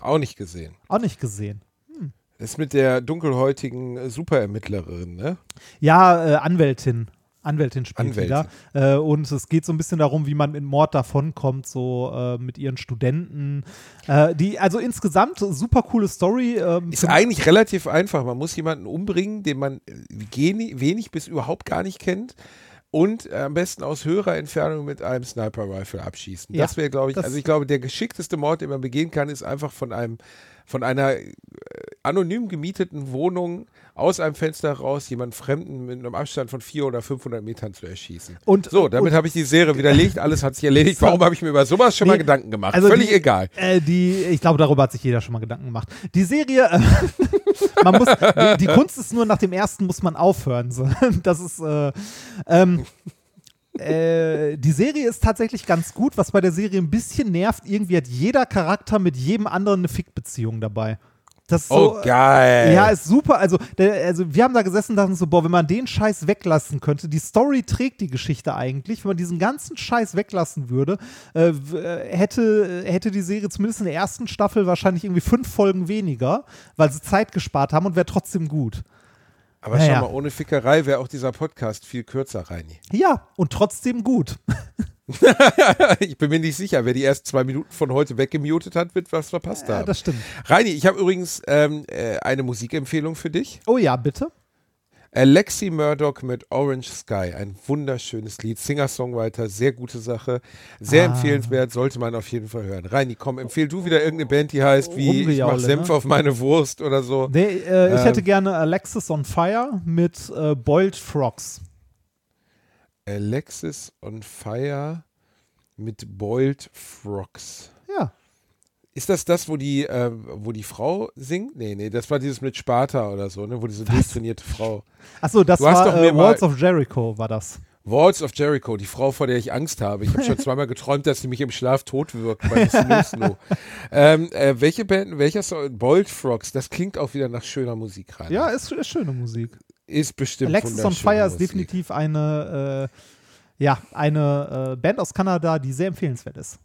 Auch nicht gesehen. Auch nicht gesehen. Das ist mit der dunkelhäutigen äh, Superermittlerin, ne? Ja, äh, Anwältin. Anwältin spielt Anwältin. wieder. Äh, und es geht so ein bisschen darum, wie man in Mord davonkommt, so äh, mit ihren Studenten. Äh, die, also insgesamt super coole Story. Ähm, Ist eigentlich relativ einfach. Man muss jemanden umbringen, den man äh, wenig bis überhaupt gar nicht kennt. Und äh, am besten aus höherer Entfernung mit einem Sniper-Rifle abschießen. Ja, das wäre, glaube ich, also ich glaube, der geschickteste Mord, den man begehen kann, ist einfach von einem, von einer anonym gemieteten Wohnung aus einem Fenster raus jemanden Fremden mit einem Abstand von 400 oder 500 Metern zu erschießen. Und- so, damit habe ich die Serie widerlegt, alles hat sich erledigt. Warum habe ich mir über sowas schon mal Nee, Gedanken gemacht? also Völlig die, egal. Äh, die, ich glaube, darüber hat sich jeder schon mal Gedanken gemacht. Die Serie, äh, [LAUGHS] man muss, die, die Kunst ist nur, nach dem ersten muss man aufhören. So. [LAUGHS] Das ist, äh, ähm, äh, die Serie ist tatsächlich ganz gut. Was bei der Serie ein bisschen nervt, irgendwie hat jeder Charakter mit jedem anderen eine Fickbeziehung dabei. Das ist so, oh, geil. Ja, ist super. Also, der, also wir haben da gesessen und dachten so, boah, wenn man den Scheiß weglassen könnte, die Story trägt die Geschichte eigentlich, wenn man diesen ganzen Scheiß weglassen würde, äh, äh, hätte, hätte die Serie zumindest in der ersten Staffel wahrscheinlich irgendwie fünf Folgen weniger, weil sie Zeit gespart haben und wäre trotzdem gut. Aber Naja. schau mal, ohne Fickerei wäre auch dieser Podcast viel kürzer, Reini. Ja, und trotzdem gut. [LAUGHS] ich bin mir nicht sicher, wer die ersten zwei Minuten von heute weggemutet hat, wird was verpasst Ja, haben. das stimmt. Reini, ich habe übrigens ähm, äh, eine Musikempfehlung für dich. Oh ja, bitte. Alexi Murdoch mit Orange Sky, ein wunderschönes Lied, Singer-Songwriter, sehr gute Sache, sehr Ah. empfehlenswert, sollte man auf jeden Fall hören. Reini, komm, empfehl du wieder irgendeine Band, die heißt wie Ich mach Rumgejaule, Senf ne? auf meine Wurst oder so. Nee, äh, ich Ähm. hätte gerne Alexis on Fire mit äh, Boiled Frogs. Alexis on Fire mit Boiled Frogs. Ja. Ist das das, wo die, äh, wo die Frau singt? Nee, nee, das war dieses mit Sparta oder so, ne, wo diese durchtrainierte Frau. Achso, das Du hast war äh, Walls of Jericho, war das. Walls of Jericho, die Frau, vor der ich Angst habe. Ich habe schon [LAUGHS] zweimal geträumt, dass sie mich im Schlaf tot wirkt bei Snoo [LAUGHS] ähm, äh, welche Band, welcher Song? Boiled Frogs, das klingt auch wieder nach schöner Musik rein. Ja, ist, ist schöne Musik. Ist bestimmt Alexis on Fire ist definitiv eine, äh, ja, eine äh, Band aus Kanada, die sehr empfehlenswert ist.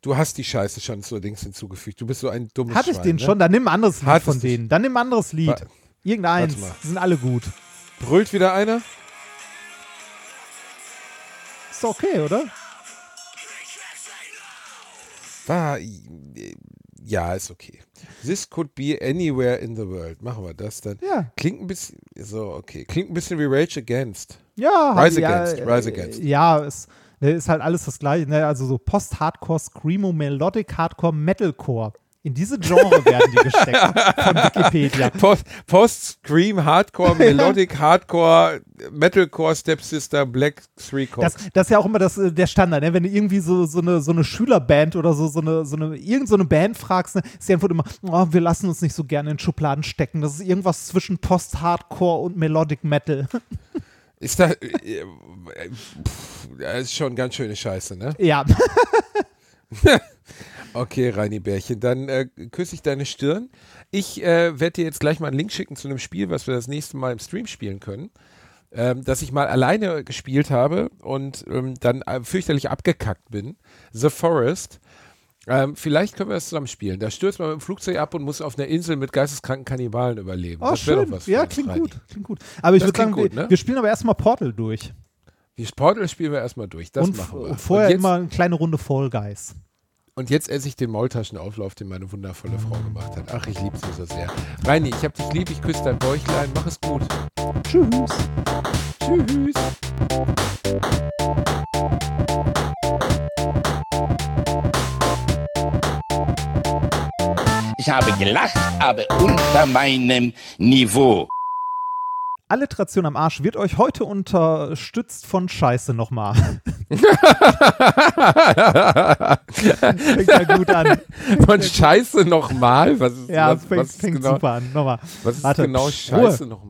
Du hast die Scheiße schon zu Dings hinzugefügt. Du bist so ein dummes Hatte ich Schwein, den ne? schon? Dann nimm ein anderes Lied Hattest von denen. Dann nimm ein anderes Lied. Wa- Irgendeins. Die sind alle gut. Brüllt wieder einer? Ist doch okay, oder? War, ja, ist okay. This could be anywhere in the world. Machen wir das dann. Ja. Klingt ein bisschen, so, okay. Klingt ein bisschen wie Rage Against. Ja, Rise ja, Against, äh, Rise Against. Ja, es ne, ist halt alles das gleiche. Ne? Also so Post-Hardcore, Screamo, Melodic Hardcore, Metalcore. In diese Genre werden die gesteckt von [LAUGHS] Wikipedia. Post, Post Scream, Hardcore, Melodic, Hardcore, Metalcore, Stepsister, Black Three Chords. Das, das ist ja auch immer das, äh, der Standard, ne? wenn du irgendwie so, so, eine, so eine Schülerband oder so, so eine, so eine, irgend so eine Band fragst, ne? ist die Antwort immer, oh, wir lassen uns nicht so gerne in Schubladen stecken. Das ist irgendwas zwischen Post-Hardcore und Melodic Metal. Ist da, äh, äh, pff, das ist schon ganz schöne Scheiße, ne? ja. [LAUGHS] [LAUGHS] Okay, Reini Bärchen, dann äh, küsse ich deine Stirn. Ich äh, werde dir jetzt gleich mal einen Link schicken zu einem Spiel, was wir das nächste Mal im Stream spielen können. Ähm, das ich mal alleine gespielt habe und ähm, dann äh, fürchterlich abgekackt bin. The Forest. Ähm, vielleicht können wir das zusammen spielen. Da stürzt man mit dem Flugzeug ab und muss auf einer Insel mit geisteskranken Kannibalen überleben. Oh, das schön. was Ja, klingt Reini. gut. Klingt gut. Aber ich würde sagen, gut, wir, ne? wir spielen aber erstmal Portal durch. Die Portal spielen wir erstmal durch. Das und, machen wir. und vorher und jetzt, immer eine kleine Runde Fall Guys. Und jetzt esse ich den Maultaschenauflauf, den meine wundervolle Frau gemacht hat. Ach, ich liebe sie so sehr. Reini, ich hab dich lieb, ich küsse dein Bäuchlein. Mach es gut. Tschüss. Tschüss. Ich habe gelacht, aber unter meinem Niveau. Alliteration am Arsch wird euch heute unterstützt von Scheiße nochmal. Fängt ja gut an. Von Scheiße nochmal? Was ist, Ja, was, fängt, was ist fängt genau, super an. Nochmal. Was ist Warte. genau. Scheiße noch?